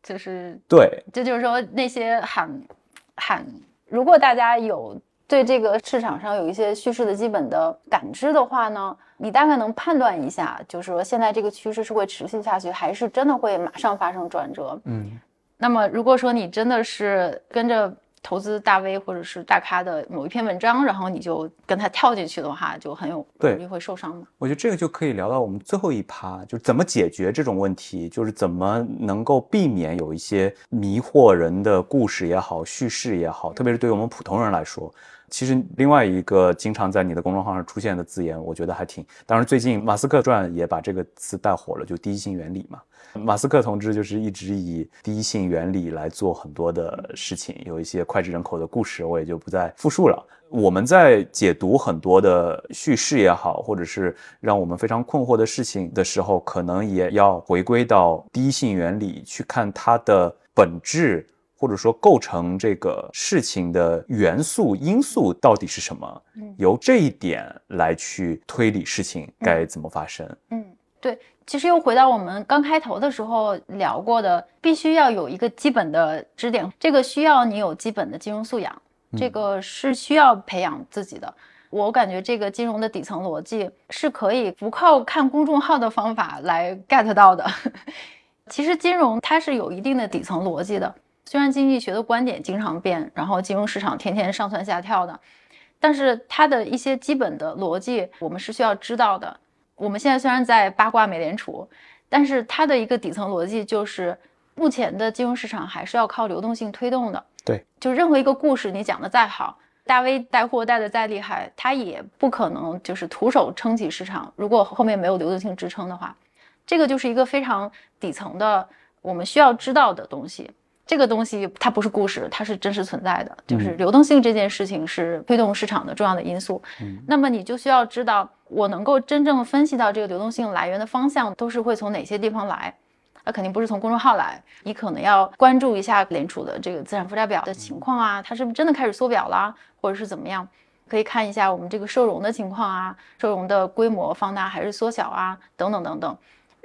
[SPEAKER 1] 就是
[SPEAKER 2] 对，
[SPEAKER 1] 这就是说那些喊喊，如果大家有对这个市场上有一些叙事的基本的感知的话呢，你大概能判断一下，就是说现在这个趋势是会持续下去，还是真的会马上发生转折？
[SPEAKER 2] 嗯，
[SPEAKER 1] 那么如果说你真的是跟着投资大 V 或者是大咖的某一篇文章，然后你就跟他跳进去的话，就很有容易会受伤嘛。
[SPEAKER 2] 我觉得这个就可以聊到我们最后一趴，就是怎么解决这种问题，就是怎么能够避免有一些迷惑人的故事也好，叙事也好，特别是对于我们普通人来说。其实另外一个经常在你的公众号上出现的字眼，我觉得还挺……当然，最近马斯克传也把这个词带火了，就第一性原理嘛。马斯克同志就是一直以第一性原理来做很多的事情，有一些脍炙人口的故事，我也就不再复述了。我们在解读很多的叙事也好，或者是让我们非常困惑的事情的时候，可能也要回归到第一性原理去看它的本质。或者说构成这个事情的元素因素到底是什么？嗯，由这一点来去推理事情该怎么发生？
[SPEAKER 1] 嗯，对，其实又回到我们刚开头的时候聊过的，必须要有一个基本的支点，这个需要你有基本的金融素养，这个是需要培养自己的。我感觉这个金融的底层逻辑是可以不靠看公众号的方法来 get 到的。[LAUGHS] 其实金融它是有一定的底层逻辑的。虽然经济学的观点经常变，然后金融市场天天上蹿下跳的，但是它的一些基本的逻辑我们是需要知道的。我们现在虽然在八卦美联储，但是它的一个底层逻辑就是，目前的金融市场还是要靠流动性推动的。
[SPEAKER 2] 对，
[SPEAKER 1] 就任何一个故事你讲的再好，大 V 带货带的再厉害，它也不可能就是徒手撑起市场。如果后面没有流动性支撑的话，这个就是一个非常底层的我们需要知道的东西。这个东西它不是故事，它是真实存在的。就是流动性这件事情是推动市场的重要的因素。嗯，那么你就需要知道，我能够真正分析到这个流动性来源的方向都是会从哪些地方来。那肯定不是从公众号来，你可能要关注一下联储的这个资产负债表的情况啊，它是不是真的开始缩表了，或者是怎么样？可以看一下我们这个收容的情况啊，收容的规模放大还是缩小啊，等等等等。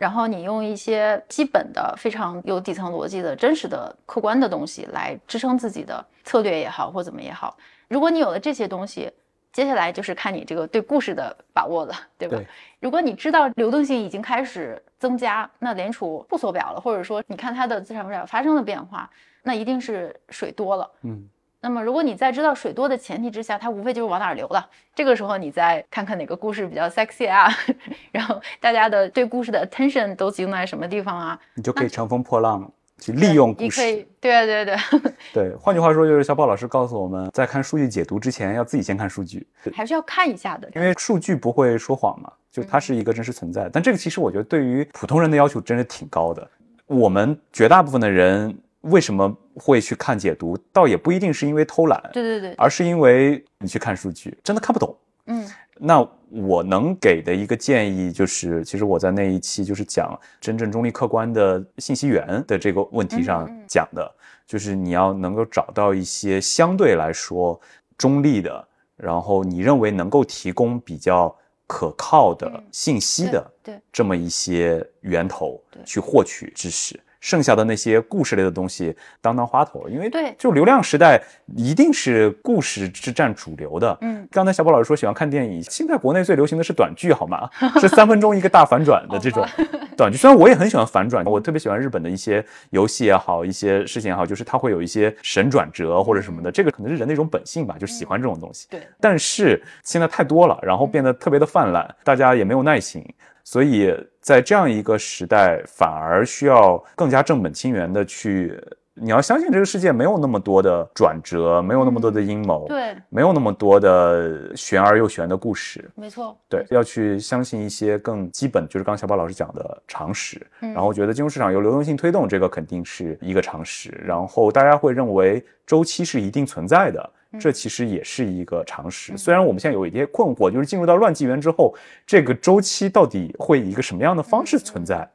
[SPEAKER 1] 然后你用一些基本的、非常有底层逻辑的真实的、客观的东西来支撑自己的策略也好，或怎么也好。如果你有了这些东西，接下来就是看你这个对故事的把握了，对吧？如果你知道流动性已经开始增加，那联储不缩表了，或者说你看它的资产负债表发生了变化，那一定是水多了。嗯。那么，如果你在知道水多的前提之下，它无非就是往哪儿流了。这个时候，你再看看哪个故事比较 sexy 啊，[LAUGHS] 然后大家的对故事的 attention 都集中在什么地方啊，
[SPEAKER 2] 你就可以乘风破浪去利用故
[SPEAKER 1] 事。你可以，对对对 [LAUGHS]
[SPEAKER 2] 对。换句话说，就是小宝老师告诉我们在看数据解读之前，要自己先看数据，
[SPEAKER 1] 还是要看一下的，
[SPEAKER 2] 因为数据不会说谎嘛，就它是一个真实存在。但这个其实我觉得对于普通人的要求真是挺高的。我们绝大部分的人。为什么会去看解读？倒也不一定是因为偷懒，
[SPEAKER 1] 对对对，
[SPEAKER 2] 而是因为你去看数据，真的看不懂。嗯，那我能给的一个建议就是，其实我在那一期就是讲真正中立客观的信息源的这个问题上讲的，就是你要能够找到一些相对来说中立的，然后你认为能够提供比较可靠的信息的，
[SPEAKER 1] 对
[SPEAKER 2] 这么一些源头去获取知识。剩下的那些故事类的东西当当花头，因为
[SPEAKER 1] 对，
[SPEAKER 2] 就流量时代一定是故事是占主流的。嗯，刚才小宝老师说喜欢看电影，现在国内最流行的是短剧，好吗？[LAUGHS] 是三分钟一个大反转的这种 [LAUGHS] 短剧。虽然我也很喜欢反转，我特别喜欢日本的一些游戏也好，一些事情也好，就是它会有一些神转折或者什么的，这个可能是人的一种本性吧，就喜欢这种东西。
[SPEAKER 1] 对，
[SPEAKER 2] 但是现在太多了，然后变得特别的泛滥，大家也没有耐心。所以在这样一个时代，反而需要更加正本清源的去。你要相信这个世界没有那么多的转折，没有那么多的阴谋，
[SPEAKER 1] 对，
[SPEAKER 2] 没有那么多的玄而又玄的故事。
[SPEAKER 1] 没错，
[SPEAKER 2] 对，要去相信一些更基本，就是刚小宝老师讲的常识。然后觉得金融市场由流动性推动，这个肯定是一个常识。然后大家会认为周期是一定存在的。这其实也是一个常识，虽然我们现在有一些困惑，就是进入到乱纪元之后，这个周期到底会以一个什么样的方式存在？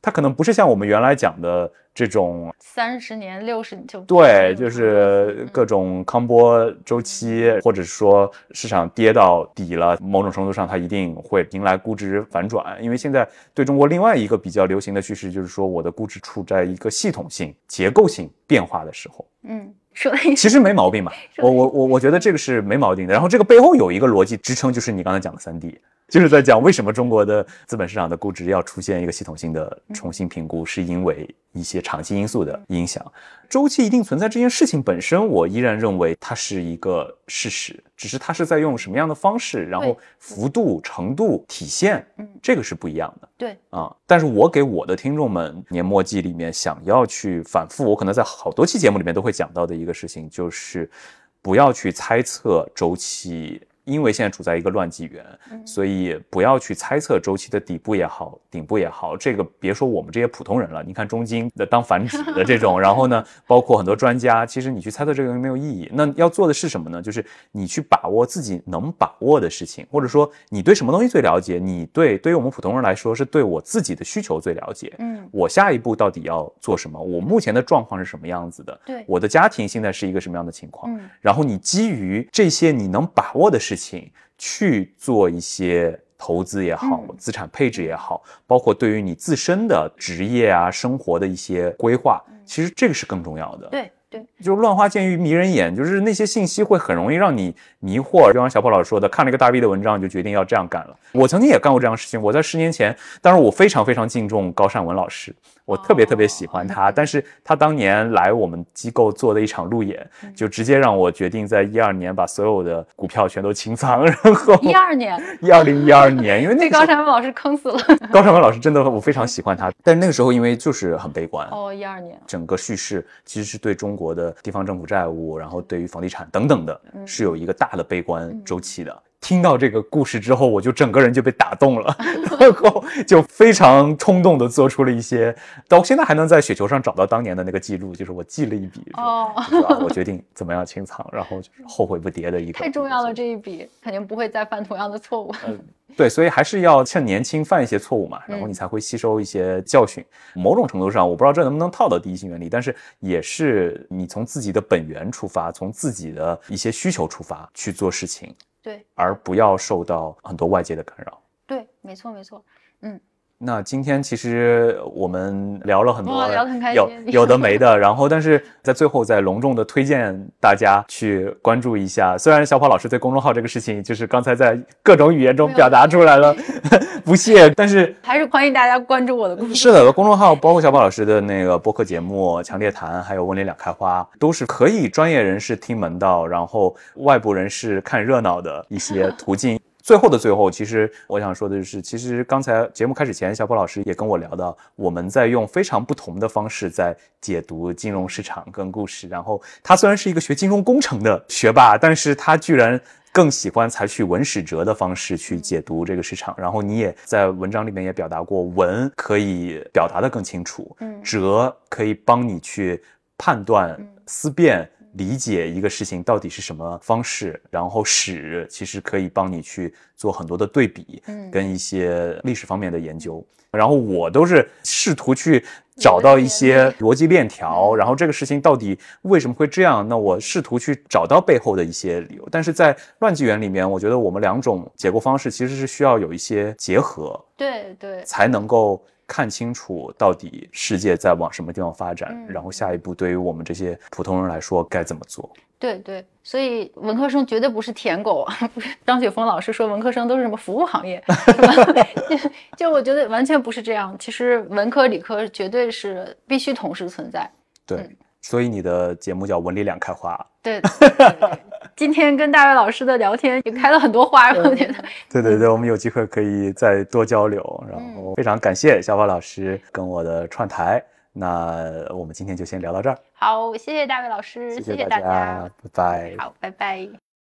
[SPEAKER 2] 它可能不是像我们原来讲的这种
[SPEAKER 1] 三十年、六十年就
[SPEAKER 2] 对，就是各种康波周期，或者说市场跌到底了，某种程度上它一定会迎来估值反转。因为现在对中国另外一个比较流行的趋势就是说，我的估值处在一个系统性、结构性变化的时候。
[SPEAKER 1] 嗯。
[SPEAKER 2] 其实没毛病嘛，[LAUGHS] 我我我我觉得这个是没毛病的。然后这个背后有一个逻辑支撑，就是你刚才讲的三 D，就是在讲为什么中国的资本市场的估值要出现一个系统性的重新评估，是因为一些长期因素的影响。周期一定存在这件事情本身，我依然认为它是一个事实，只是它是在用什么样的方式，然后幅度、程度、体现，嗯，这个是不一样的。
[SPEAKER 1] 对
[SPEAKER 2] 啊，但是我给我的听众们年末季里面想要去反复，我可能在好多期节目里面都会讲到的一个事情，就是不要去猜测周期。因为现在处在一个乱纪元，所以不要去猜测周期的底部也好，顶部也好。这个别说我们这些普通人了，你看中金的当反指的这种，[LAUGHS] 然后呢，包括很多专家，其实你去猜测这个没有意义。那要做的是什么呢？就是你去把握自己能把握的事情，或者说你对什么东西最了解？你对对于我们普通人来说，是对我自己的需求最了解。嗯，我下一步到底要做什么？我目前的状况是什么样子的？
[SPEAKER 1] 对，
[SPEAKER 2] 我的家庭现在是一个什么样的情况？嗯，然后你基于这些你能把握的事。事情去做一些投资也好，资产配置也好，包括对于你自身的职业啊、生活的一些规划，其实这个是更重要的。
[SPEAKER 1] 对对，
[SPEAKER 2] 就乱花渐欲迷人眼，就是那些信息会很容易让你迷惑。就像小宝老师说的，看了一个大 V 的文章就决定要这样干了。我曾经也干过这样的事情。我在十年前，当然我非常非常敬重高善文老师。我特别特别喜欢他，但是他当年来我们机构做的一场路演，就直接让我决定在一二年把所有的股票全都清仓，[LAUGHS] 然后
[SPEAKER 1] 一二年，
[SPEAKER 2] 一二零一二年，因为 [LAUGHS] 那
[SPEAKER 1] 高山文老师坑死了。[LAUGHS]
[SPEAKER 2] 高山文老师真的我非常喜欢他，但是那个时候因为就是很悲观
[SPEAKER 1] 哦，一二年
[SPEAKER 2] 整个叙事其实是对中国的地方政府债务，然后对于房地产等等的，是有一个大的悲观周期的。听到这个故事之后，我就整个人就被打动了，[LAUGHS] 然后就非常冲动的做出了一些，到现在还能在雪球上找到当年的那个记录，就是我记了一笔，哦，我决定怎么样清仓，然后就是后悔不迭的一个。[LAUGHS]
[SPEAKER 1] 太重要了，这一笔肯定不会再犯同样的错误。
[SPEAKER 2] 嗯，对，所以还是要趁年轻犯一些错误嘛，然后你才会吸收一些教训。某种程度上，我不知道这能不能套到第一性原理，但是也是你从自己的本源出发，从自己的一些需求出发去做事情。
[SPEAKER 1] 对，
[SPEAKER 2] 而不要受到很多外界的干扰。
[SPEAKER 1] 对，没错，没错。嗯。
[SPEAKER 2] 那今天其实我们聊了很多，
[SPEAKER 1] 聊得很开心，
[SPEAKER 2] 有有的没的。然后，但是在最后再隆重的推荐大家去关注一下。虽然小跑老师对公众号这个事情，就是刚才在各种语言中表达出来了 [LAUGHS] 不屑，但是
[SPEAKER 1] 还是欢迎大家关注我的公众号。
[SPEAKER 2] 是的，公众号包括小跑老师的那个播客节目《强烈谈》，还有《温里两开花》，都是可以专业人士听门道，然后外部人士看热闹的一些途径。最后的最后，其实我想说的就是，其实刚才节目开始前，小波老师也跟我聊到，我们在用非常不同的方式在解读金融市场跟故事。然后他虽然是一个学金融工程的学霸，但是他居然更喜欢采取文史哲的方式去解读这个市场。然后你也在文章里面也表达过，文可以表达的更清楚，嗯，哲可以帮你去判断、思辨。理解一个事情到底是什么方式，然后史其实可以帮你去做很多的对比，嗯，跟一些历史方面的研究。然后我都是试图去找到一些逻辑链条，然后这个事情到底为什么会这样？那我试图去找到背后的一些理由。但是在乱纪元里面，我觉得我们两种解构方式其实是需要有一些结合，
[SPEAKER 1] 对对，
[SPEAKER 2] 才能够。看清楚到底世界在往什么地方发展，然后下一步对于我们这些普通人来说该怎么做？
[SPEAKER 1] 对对，所以文科生绝对不是舔狗啊！[LAUGHS] 张雪峰老师说文科生都是什么服务行业，是吧？就我觉得完全不是这样。其实文科理科绝对是必须同时存在。
[SPEAKER 2] 对。所以你的节目叫文理两开花。
[SPEAKER 1] 对，今天跟大卫老师的聊天也开了很多花，我觉得。[LAUGHS]
[SPEAKER 2] 对对对，我们有机会可以再多交流。然后非常感谢小宝老师跟我的串台。那我们今天就先聊到这儿。
[SPEAKER 1] 好，谢谢大卫老师，谢
[SPEAKER 2] 谢
[SPEAKER 1] 大家，
[SPEAKER 2] 拜拜。
[SPEAKER 1] 好，拜拜。